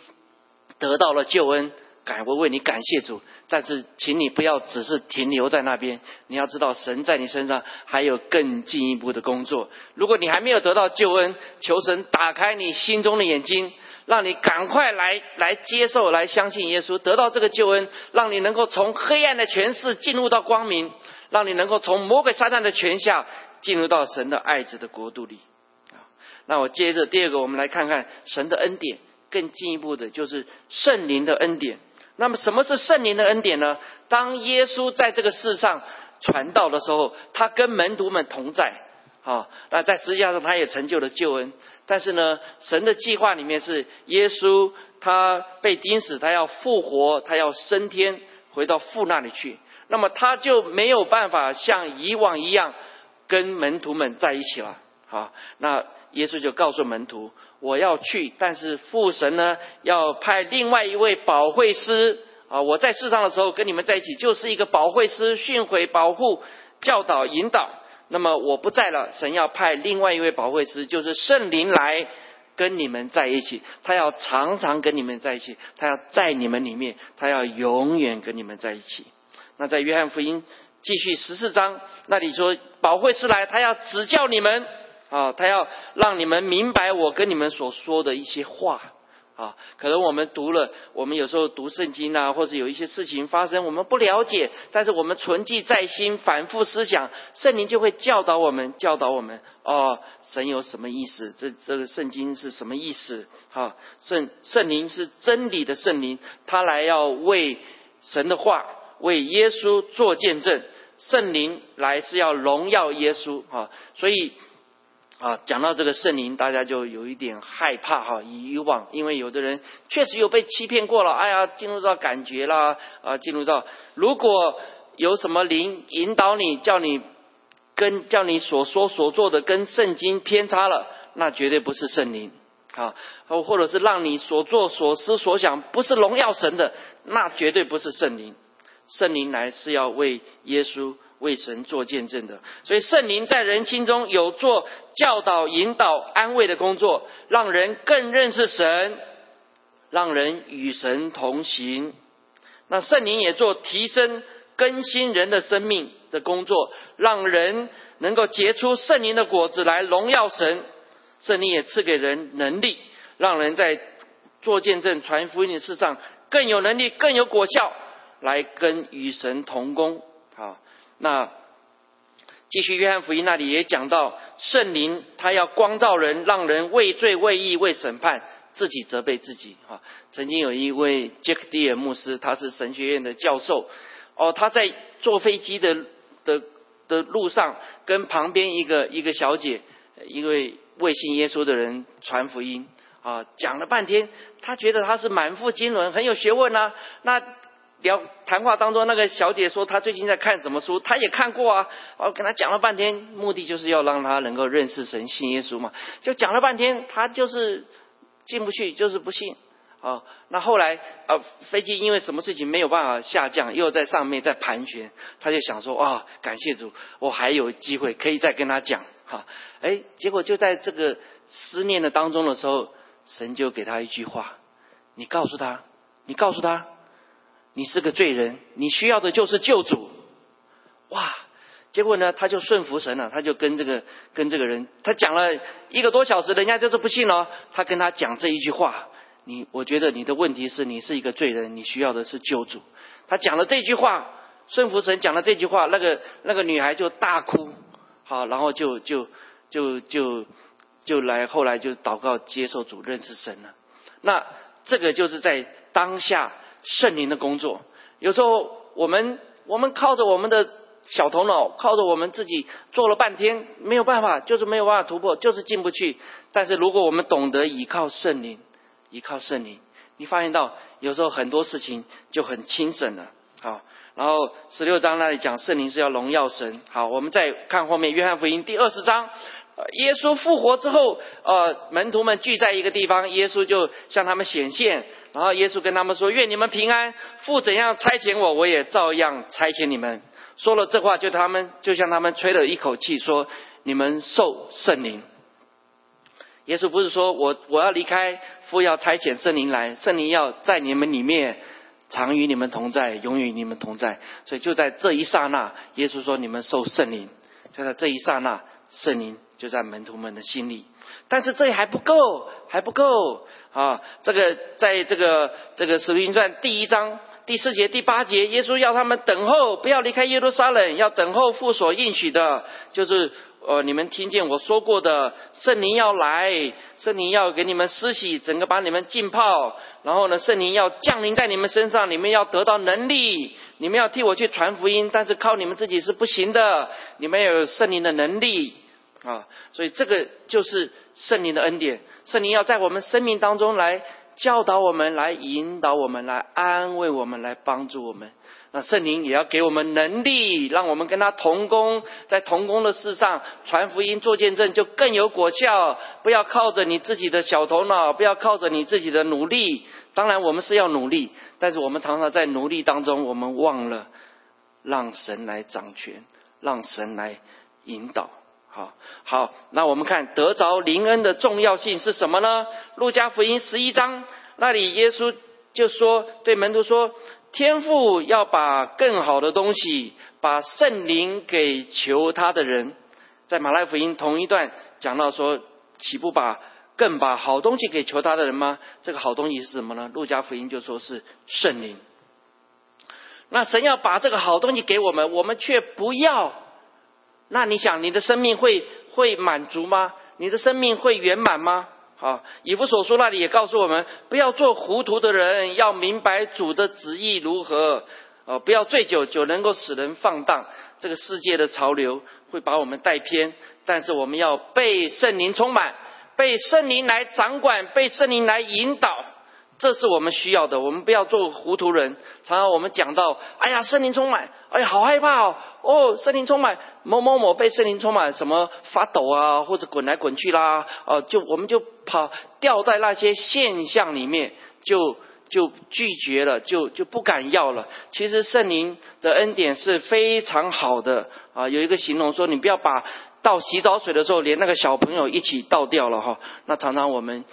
得到了救恩，感我为你感谢主，但是请你不要只是停留在那边，你要知道神在你身上还有更进一步的工作。如果你还没有得到救恩，求神打开你心中的眼睛，让你赶快来来接受、来相信耶稣，得到这个救恩，让你能够从黑暗的权势进入到光明，让你能够从魔鬼撒旦的权下。进入到神的爱子的国度里啊，那我接着第二个，我们来看看神的恩典，更进一步的就是圣灵的恩典。那么什么是圣灵的恩典呢？当耶稣在这个世上传道的时候，他跟门徒们同在啊，那在实际上他也成就了救恩。但是呢，神的计划里面是耶稣他被钉死，他要复活，他要升天回到父那里去，那么他就没有办法像以往一样。跟门徒们在一起了，好，那耶稣就告诉门徒：“我要去，但是父神呢，要派另外一位保惠师啊！我在世上的时候跟你们在一起，就是一个保惠师，训诲、保护、教导、引导。那么我不在了，神要派另外一位保惠师，就是圣灵来跟你们在一起。他要常常跟你们在一起，他要在你们里面，他要永远跟你们在一起。那在约翰福音。”继续十四章那里说，保惠师来，他要指教你们啊，他要让你们明白我跟你们所说的一些话啊。可能我们读了，我们有时候读圣经啊，或者有一些事情发生，我们不了解，但是我们存记在心，反复思想，圣灵就会教导我们，教导我们哦，神有什么意思？这这个圣经是什么意思？哈，圣圣灵是真理的圣灵，他来要为神的话。为耶稣做见证，圣灵来是要荣耀耶稣啊！所以啊，讲到这个圣灵，大家就有一点害怕哈。以往因为有的人确实有被欺骗过了，哎呀，进入到感觉啦啊，进入到如果有什么灵引导你，叫你跟叫你所说所做的跟圣经偏差了，那绝对不是圣灵啊！或或者是让你所做所思所想不是荣耀神的，那绝对不是圣灵。圣灵来是要为耶稣、为神做见证的，所以圣灵在人心中有做教导、引导、安慰的工作，让人更认识神，让人与神同行。那圣灵也做提升、更新人的生命的工作，让人能够结出圣灵的果子来荣耀神。圣灵也赐给人能力，让人在做见证、传福音的事上更有能力、更有果效。来跟与神同工，好，那继续约翰福音那里也讲到圣灵，他要光照人，让人畏罪、畏义、畏审判，自己责备自己。哈，曾经有一位杰克迪尔牧师，他是神学院的教授，哦，他在坐飞机的的的路上，跟旁边一个一个小姐，一位未信耶稣的人传福音，啊，讲了半天，他觉得他是满腹经纶，很有学问啊，那。聊谈话当中，那个小姐说她最近在看什么书，她也看过啊。我跟她讲了半天，目的就是要让她能够认识神、信耶稣嘛。就讲了半天，她就是进不去，就是不信。哦，那后来呃，飞机因为什么事情没有办法下降，又在上面在盘旋，他就想说啊，感谢主，我还有机会可以再跟他讲哈。哎，结果就在这个思念的当中的时候，神就给他一句话：你告诉他，你告诉他。你是个罪人，你需要的就是救主。哇！结果呢，他就顺服神了，他就跟这个跟这个人，他讲了一个多小时，人家就是不信了。他跟他讲这一句话：你，我觉得你的问题是你是一个罪人，你需要的是救主。他讲了这句话，顺服神讲了这句话，那个那个女孩就大哭，好，然后就就就就就来，后来就祷告接受主，认识神了。那这个就是在当下。圣灵的工作，有时候我们我们靠着我们的小头脑，靠着我们自己做了半天，没有办法，就是没有办法突破，就是进不去。但是如果我们懂得依靠圣灵，依靠圣灵，你发现到有时候很多事情就很轻省了。好，然后十六章那里讲圣灵是要荣耀神。好，我们再看后面约翰福音第二十章，耶稣复活之后，呃，门徒们聚在一个地方，耶稣就向他们显现，然后耶稣跟他们说：“愿你们平安，父怎样差遣我，我也照样差遣你们。”说了这话，就他们就向他们吹了一口气，说：“你们受圣灵。”耶稣不是说我我要离开，父要差遣圣灵来，圣灵要在你们里面。常与你们同在，永远与你们同在。所以就在这一刹那，耶稣说：“你们受圣灵。”就在这一刹那，圣灵就在门徒们的心里。但是这还不够，还不够啊！这个在这个这个使徒行传第一章第四节、第八节，耶稣要他们等候，不要离开耶路撒冷，要等候父所应许的，就是。呃，你们听见我说过的，圣灵要来，圣灵要给你们施洗，整个把你们浸泡，然后呢，圣灵要降临在你们身上，你们要得到能力，你们要替我去传福音，但是靠你们自己是不行的，你们有圣灵的能力啊，所以这个就是圣灵的恩典，圣灵要在我们生命当中来教导我们，来引导我们，来安慰我们，来帮助我们。那圣灵也要给我们能力，让我们跟他同工，在同工的事上传福音、做见证，就更有果效。不要靠着你自己的小头脑，不要靠着你自己的努力。当然，我们是要努力，但是我们常常在努力当中，我们忘了让神来掌权，让神来引导。好，好，那我们看得着灵恩的重要性是什么呢？路加福音十一章那里，耶稣就说对门徒说。天父要把更好的东西，把圣灵给求他的人，在马来福音同一段讲到说，岂不把更把好东西给求他的人吗？这个好东西是什么呢？路加福音就说是圣灵。那神要把这个好东西给我们，我们却不要，那你想你的生命会会满足吗？你的生命会圆满吗？啊，以弗所书那里也告诉我们，不要做糊涂的人，要明白主的旨意如何。哦，不要醉酒，酒能够使人放荡。这个世界的潮流会把我们带偏，但是我们要被圣灵充满，被圣灵来掌管，被圣灵来引导。这是我们需要的，我们不要做糊涂人。常常我们讲到，哎呀，圣灵充满，哎呀，好害怕哦！哦，圣灵充满，某某某被圣灵充满，什么发抖啊，或者滚来滚去啦，哦，就我们就跑掉在那些现象里面，就就拒绝了，就就不敢要了。其实圣灵的恩典是非常好的啊，有一个形容说，你不要把倒洗澡水的时候，连那个小朋友一起倒掉了哈。那常常我们。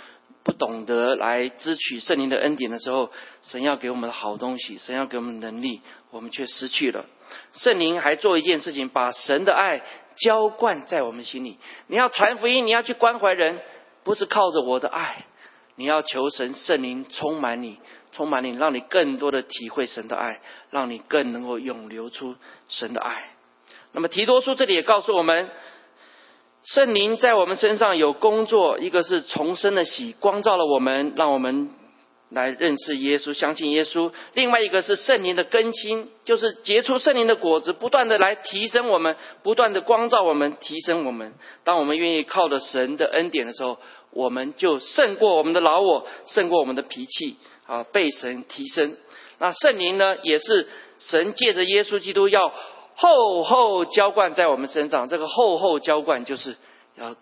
不懂得来支取圣灵的恩典的时候，神要给我们的好东西，神要给我们能力，我们却失去了。圣灵还做一件事情，把神的爱浇灌在我们心里。你要传福音，你要去关怀人，不是靠着我的爱，你要求神圣灵充满你，充满你，让你更多的体会神的爱，让你更能够涌流出神的爱。那么提多书这里也告诉我们。圣灵在我们身上有工作，一个是重生的喜，光照了我们，让我们来认识耶稣，相信耶稣；另外一个是圣灵的更新，就是结出圣灵的果子，不断的来提升我们，不断的光照我们，提升我们。当我们愿意靠着神的恩典的时候，我们就胜过我们的老我，胜过我们的脾气啊，被神提升。那圣灵呢，也是神借着耶稣基督要。厚厚浇灌在我们身上，这个厚厚浇灌就是要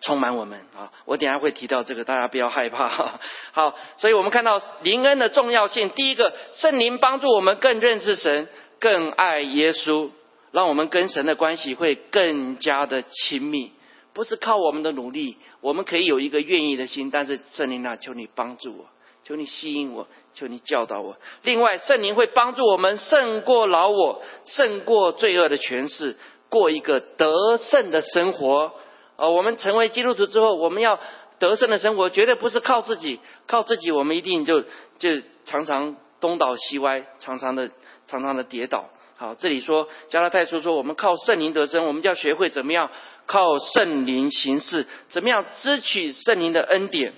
充满我们啊！我等下会提到这个，大家不要害怕。(laughs) 好，所以我们看到灵恩的重要性。第一个，圣灵帮助我们更认识神，更爱耶稣，让我们跟神的关系会更加的亲密。不是靠我们的努力，我们可以有一个愿意的心，但是圣灵啊，求你帮助我。求你吸引我，求你教导我。另外，圣灵会帮助我们胜过老我，胜过罪恶的权势，过一个得胜的生活。呃，我们成为基督徒之后，我们要得胜的生活，绝对不是靠自己，靠自己我们一定就就常常东倒西歪，常常的常常的跌倒。好，这里说加拉太书说，我们靠圣灵得胜，我们就要学会怎么样靠圣灵行事，怎么样支取圣灵的恩典。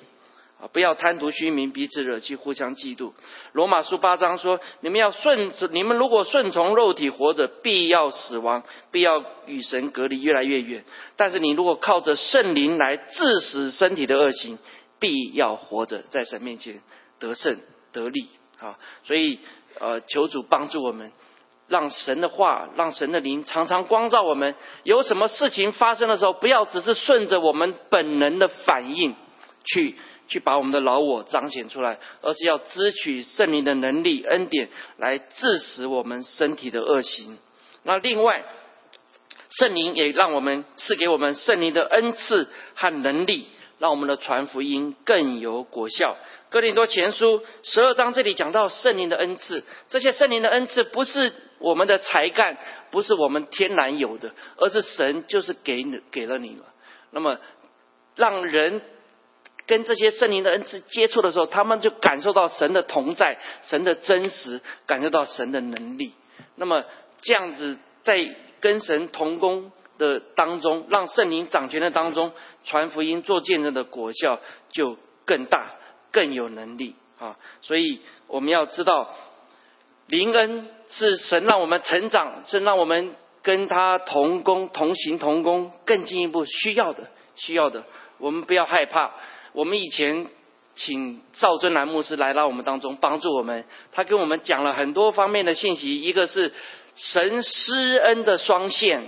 啊！不要贪图虚名，彼此惹气，互相嫉妒。罗马书八章说：你们要顺，你们如果顺从肉体活着，必要死亡，必要与神隔离越来越远。但是你如果靠着圣灵来致死身体的恶行，必要活着，在神面前得胜得力啊！所以呃，求主帮助我们，让神的话，让神的灵常常光照我们。有什么事情发生的时候，不要只是顺着我们本能的反应去去把我们的老我彰显出来，而是要支取圣灵的能力恩典来致使我们身体的恶行。那另外，圣灵也让我们赐给我们圣灵的恩赐和能力。让我们的传福音更有果效。哥林多前书十二章这里讲到圣灵的恩赐，这些圣灵的恩赐不是我们的才干，不是我们天然有的，而是神就是给你给了你了。那么，让人跟这些圣灵的恩赐接触的时候，他们就感受到神的同在，神的真实，感受到神的能力。那么这样子在跟神同工。的当中，让圣灵掌权的当中，传福音、做见证的果效就更大、更有能力啊！所以我们要知道，灵恩是神让我们成长，是让我们跟他同工、同行、同工，更进一步需要的、需要的。我们不要害怕。我们以前请赵尊南牧师来到我们当中，帮助我们。他跟我们讲了很多方面的信息，一个是神施恩的双线。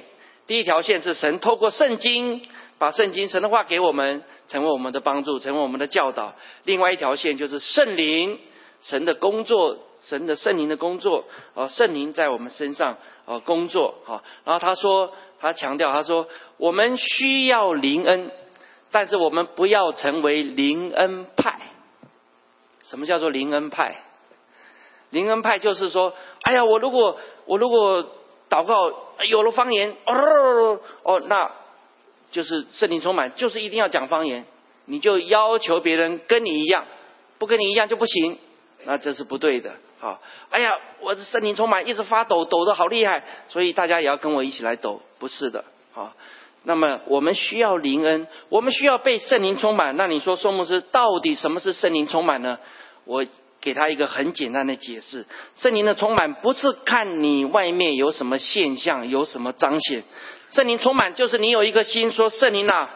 第一条线是神透过圣经，把圣经神的话给我们，成为我们的帮助，成为我们的教导。另外一条线就是圣灵，神的工作，神的圣灵的工作，哦，圣灵在我们身上哦工作，好。然后他说，他强调，他说，我们需要灵恩，但是我们不要成为灵恩派。什么叫做灵恩派？灵恩派就是说，哎呀，我如果我如果。祷告有了方言哦哦，那就是圣灵充满，就是一定要讲方言，你就要求别人跟你一样，不跟你一样就不行，那这是不对的。好，哎呀，我的圣灵充满，一直发抖，抖得好厉害，所以大家也要跟我一起来抖，不是的。好，那么我们需要灵恩，我们需要被圣灵充满。那你说，宋牧师到底什么是圣灵充满呢？我。给他一个很简单的解释：圣灵的充满不是看你外面有什么现象，有什么彰显。圣灵充满就是你有一个心说：“圣灵啊，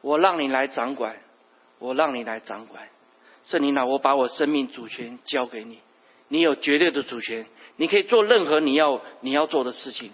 我让你来掌管，我让你来掌管。圣灵啊，我把我生命主权交给你，你有绝对的主权，你可以做任何你要你要做的事情。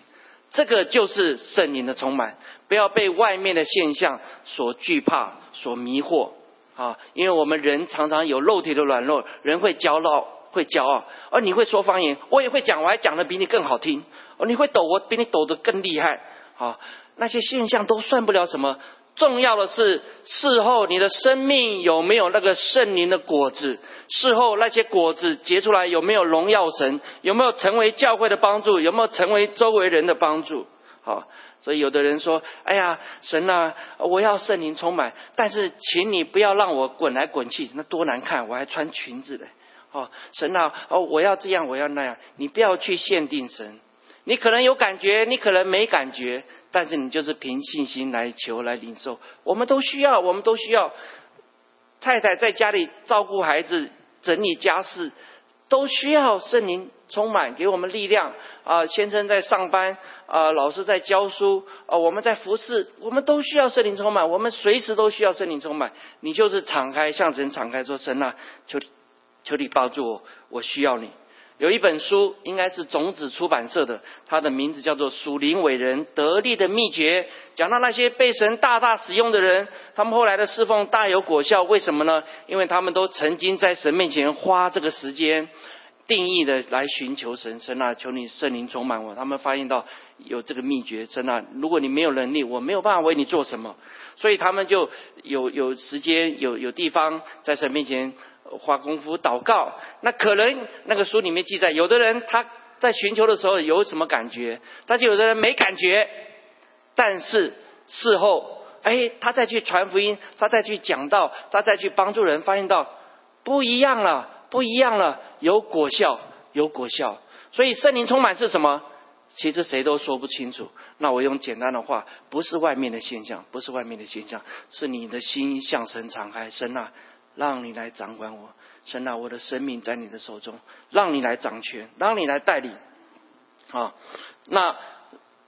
这个就是圣灵的充满，不要被外面的现象所惧怕、所迷惑。”啊，因为我们人常常有肉体的软弱，人会骄傲，会骄傲。而你会说方言，我也会讲，我还讲的比你更好听。哦，你会抖，我比你抖得更厉害。好，那些现象都算不了什么，重要的是事后你的生命有没有那个圣灵的果子？事后那些果子结出来有没有荣耀神？有没有成为教会的帮助？有没有成为周围人的帮助？好。所以有的人说：“哎呀，神啊，我要圣灵充满，但是请你不要让我滚来滚去，那多难看！我还穿裙子嘞。”哦，神啊，哦，我要这样，我要那样，你不要去限定神。你可能有感觉，你可能没感觉，但是你就是凭信心来求来领受。我们都需要，我们都需要。太太在家里照顾孩子、整理家事，都需要圣灵。充满给我们力量啊！先生在上班啊，老师在教书啊，我们在服侍，我们都需要圣灵充满，我们随时都需要圣灵充满。你就是敞开，向神敞开说：“神啊，求求你帮助我，我需要你。”有一本书，应该是种子出版社的，它的名字叫做《属灵伟人得力的秘诀》，讲到那些被神大大使用的人，他们后来的侍奉大有果效。为什么呢？因为他们都曾经在神面前花这个时间。定义的来寻求神，神啊，求你圣灵充满我。他们发现到有这个秘诀，神啊，如果你没有能力，我没有办法为你做什么。所以他们就有有时间，有有地方在神面前花功夫祷告。那可能那个书里面记载，有的人他在寻求的时候有什么感觉，但是有的人没感觉。但是事后，哎，他再去传福音，他再去讲道，他再去帮助人，发现到不一样了。不一样了，有果效，有果效。所以圣灵充满是什么？其实谁都说不清楚。那我用简单的话，不是外面的现象，不是外面的现象，是你的心向神敞开。神啊，让你来掌管我。神啊，我的生命在你的手中，让你来掌权，让你来带领。啊，那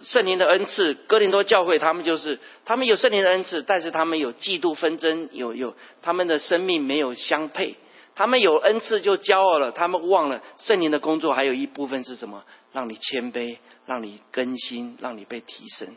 圣灵的恩赐，哥林多教会他们就是，他们有圣灵的恩赐，但是他们有嫉妒纷争，有有他们的生命没有相配。他们有恩赐就骄傲了，他们忘了圣灵的工作还有一部分是什么？让你谦卑，让你更新，让你被提升。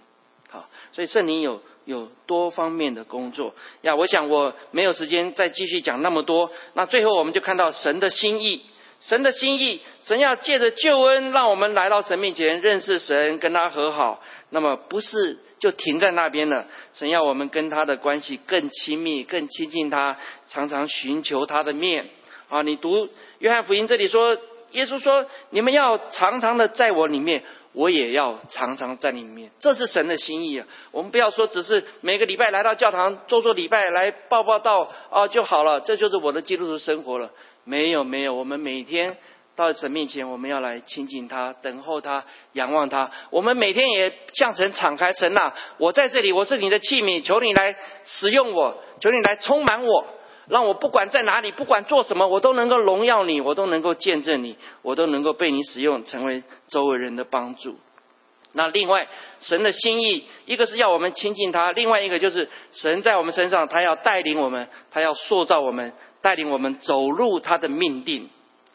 好，所以圣灵有有多方面的工作呀。我想我没有时间再继续讲那么多。那最后我们就看到神的心意，神的心意，神要借着救恩，让我们来到神面前认识神，跟他和好。那么不是就停在那边了，神要我们跟他的关系更亲密，更亲近他，常常寻求他的面。啊，你读约翰福音这里说，耶稣说：“你们要常常的在我里面。”我也要常常在里面，这是神的心意啊！我们不要说只是每个礼拜来到教堂做做礼拜来报报道啊就好了，这就是我的基督徒生活了。没有没有，我们每天到神面前，我们要来亲近他，等候他，仰望他。我们每天也向神敞开，神呐，我在这里，我是你的器皿，求你来使用我，求你来充满我。让我不管在哪里，不管做什么，我都能够荣耀你，我都能够见证你，我都能够被你使用，成为周围人的帮助。那另外，神的心意，一个是要我们亲近他，另外一个就是神在我们身上，他要带领我们，他要塑造我们，带领我们走入他的命定。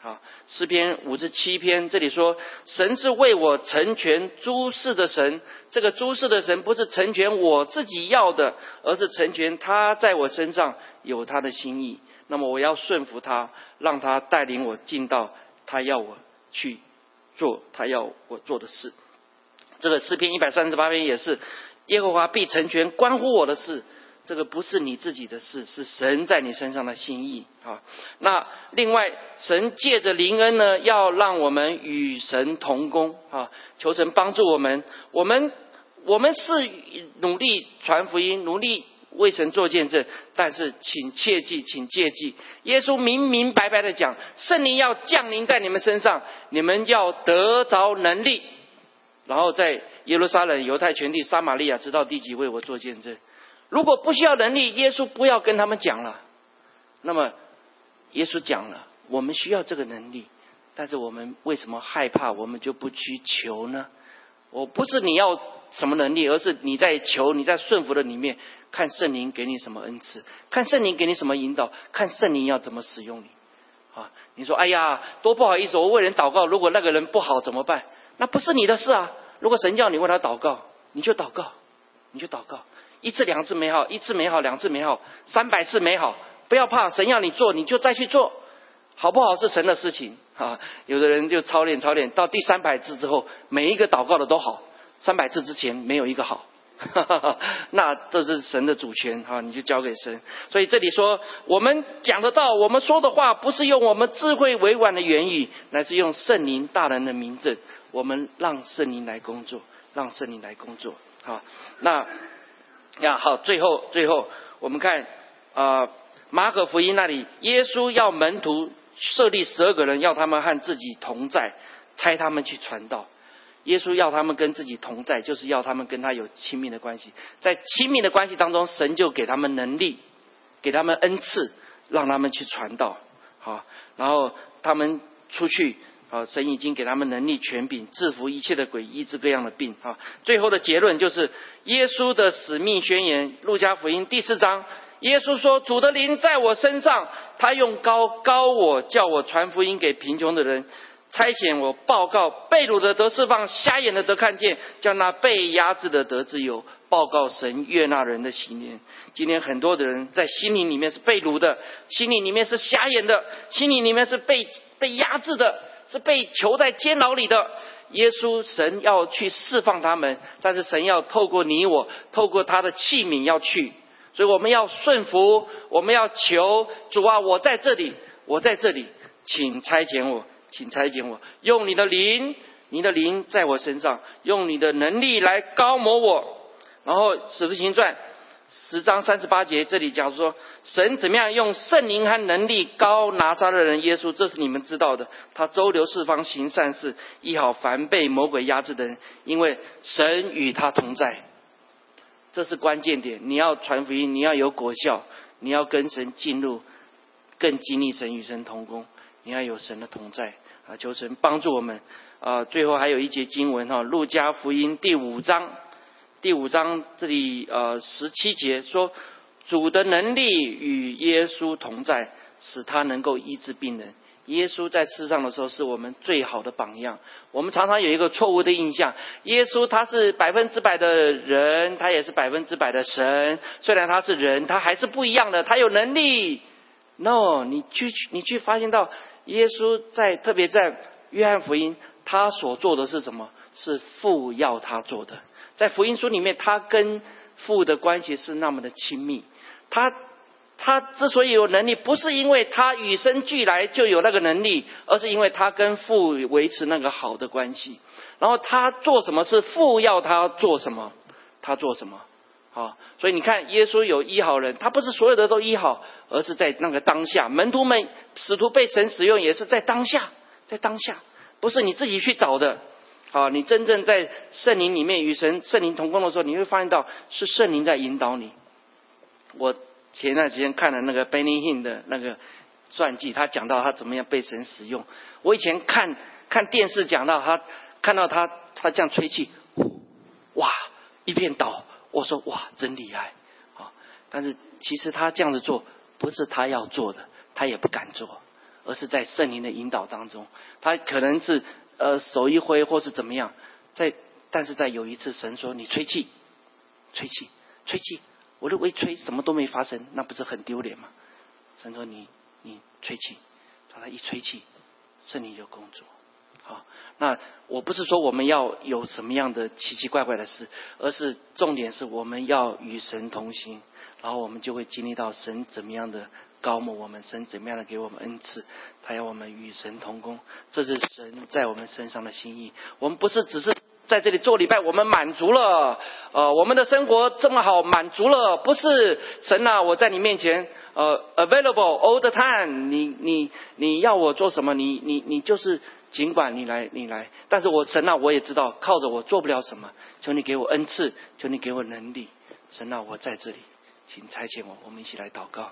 啊，诗篇五十七篇这里说，神是为我成全诸事的神。这个诸事的神不是成全我自己要的，而是成全他在我身上有他的心意。那么我要顺服他，让他带领我进到他要我去做他要我做的事。这个诗篇一百三十八篇也是，耶和华必成全关乎我的事。这个不是你自己的事，是神在你身上的心意啊。那另外，神借着灵恩呢，要让我们与神同工啊，求神帮助我们。我们我们是努力传福音，努力为神做见证。但是，请切记，请切记，耶稣明明白白的讲，圣灵要降临在你们身上，你们要得着能力，然后在耶路撒冷、犹太全地、撒玛利亚，直到地极为我做见证。如果不需要能力，耶稣不要跟他们讲了。那么，耶稣讲了，我们需要这个能力，但是我们为什么害怕？我们就不去求呢？我不是你要什么能力，而是你在求，你在顺服的里面，看圣灵给你什么恩赐，看圣灵给你什么引导，看圣灵要怎么使用你。啊，你说，哎呀，多不好意思，我为人祷告，如果那个人不好怎么办？那不是你的事啊。如果神叫你为他祷告，你就祷告，你就祷告。一次两次美好，一次美好，两次美好，三百次美好，不要怕，神要你做，你就再去做，好不好是神的事情啊。有的人就操练操练，到第三百次之后，每一个祷告的都好，三百次之前没有一个好，(laughs) 那这是神的主权哈，你就交给神。所以这里说，我们讲得到，我们说的话不是用我们智慧委婉的言语，乃是用圣灵大人的名证，我们让圣灵来工作，让圣灵来工作，好，那。呀，好，最后最后，我们看啊，马可福音那里，耶稣要门徒设立十二个人，要他们和自己同在，差他们去传道。耶稣要他们跟自己同在，就是要他们跟他有亲密的关系。在亲密的关系当中，神就给他们能力，给他们恩赐，让他们去传道。好，然后他们出去。好，神已经给他们能力、权柄，制服一切的鬼，医治各样的病。哈，最后的结论就是耶稣的使命宣言，《路加福音》第四章，耶稣说：“主的灵在我身上，他用高高我，叫我传福音给贫穷的人，差遣我报告被掳的得释放，瞎眼的得看见，叫那被压制的得自由，报告神悦纳人的喜年。今天很多的人在心灵里面是被掳的，心灵里面是瞎眼的，心灵里面是被被压制的。是被囚在监牢里的。耶稣，神要去释放他们，但是神要透过你我，透过他的器皿要去，所以我们要顺服，我们要求主啊，我在这里，我在这里，请差遣我，请差遣我，用你的灵，你的灵在我身上，用你的能力来高摩我，然后使徒行传。十章三十八节，这里讲说，神怎么样用圣灵和能力高拿撒勒人耶稣，这是你们知道的。他周流四方行善事，医好凡被魔鬼压制的人，因为神与他同在。这是关键点。你要传福音，你要有果效，你要跟神进入更经历神与神同工，你要有神的同在啊！求神帮助我们啊！最后还有一节经文哈，《路加福音》第五章。第五章这里呃十七节说，主的能力与耶稣同在，使他能够医治病人。耶稣在世上的时候是我们最好的榜样。我们常常有一个错误的印象：耶稣他是百分之百的人，他也是百分之百的神。虽然他是人，他还是不一样的，他有能力。No，你去你去发现到耶稣在特别在约翰福音，他所做的是什么？是父要他做的。在福音书里面，他跟父的关系是那么的亲密。他。他之所以有能力，不是因为他与生俱来就有那个能力，而是因为他跟父维持那个好的关系。然后他做什么事，父要他做什么，他做什么。啊，所以你看，耶稣有医好人，他不是所有的都医好，而是在那个当下，门徒们使徒被神使用，也是在当下，在当下，不是你自己去找的。好，你真正在圣灵里面与神圣灵同工的时候，你会发现到是圣灵在引导你。我。前段时间看了那个 Benny Hinn 的那个传记，他讲到他怎么样被神使用。我以前看看电视讲到他看到他他这样吹气，哇，一片倒，我说哇，真厉害啊！但是其实他这样子做不是他要做的，他也不敢做，而是在圣灵的引导当中，他可能是呃手一挥或是怎么样，在但是在有一次神说你吹气，吹气，吹气。我的微吹什么都没发生，那不是很丢脸吗？神说你你吹气，他一吹气，圣灵就工作。好，那我不是说我们要有什么样的奇奇怪怪的事，而是重点是我们要与神同行，然后我们就会经历到神怎么样的高摩我们，神怎么样的给我们恩赐，他要我们与神同工，这是神在我们身上的心意。我们不是只是。在这里做礼拜，我们满足了，呃，我们的生活这么好，满足了，不是神啊！我在你面前，呃，available all the time，你你你要我做什么？你你你就是尽管你来你来，但是我神啊，我也知道靠着我做不了什么，求你给我恩赐，求你给我能力，神啊，我在这里，请差遣我，我们一起来祷告。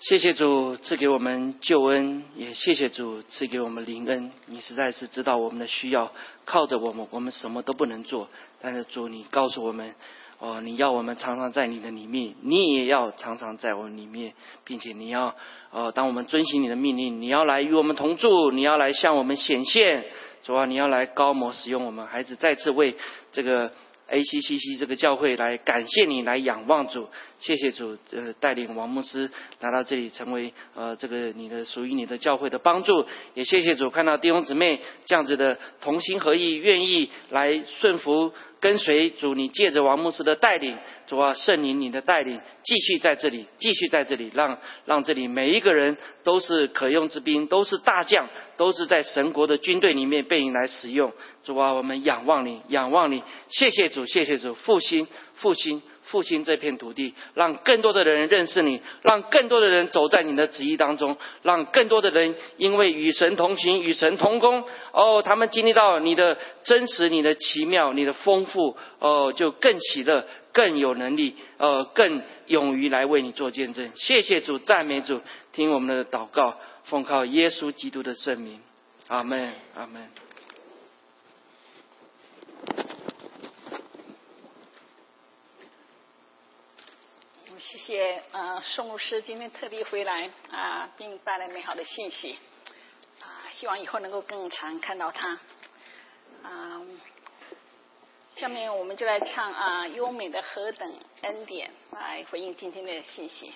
谢谢主赐给我们救恩，也谢谢主赐给我们灵恩。你实在是知道我们的需要，靠着我们，我们什么都不能做。但是主，你告诉我们，哦，你要我们常常在你的里面，你也要常常在我们里面，并且你要，哦，当我们遵行你的命令，你要来与我们同住，你要来向我们显现。主啊，你要来高摩使用我们孩子，再次为这个。A C C C 这个教会来感谢你，来仰望主，谢谢主，呃，带领王牧师来到这里，成为呃这个你的属于你的教会的帮助，也谢谢主，看到弟兄姊妹这样子的同心合意，愿意来顺服。跟随主，你借着王牧师的带领，主啊，圣灵你的带领，继续在这里，继续在这里，让让这里每一个人都是可用之兵，都是大将，都是在神国的军队里面被你来使用。主啊，我们仰望你，仰望你，谢谢主，谢谢主，复兴，复兴。复兴这片土地，让更多的人认识你，让更多的人走在你的旨意当中，让更多的人因为与神同行、与神同工，哦，他们经历到你的真实、你的奇妙、你的丰富，哦，就更喜乐、更有能力，呃，更勇于来为你做见证。谢谢主，赞美主，听我们的祷告，奉靠耶稣基督的圣名，阿门，阿门。谢谢，呃，宋牧师今天特地回来啊，并带来美好的信息啊，希望以后能够更常看到他啊。下面我们就来唱啊，优美的何等恩典，来回应今天的信息。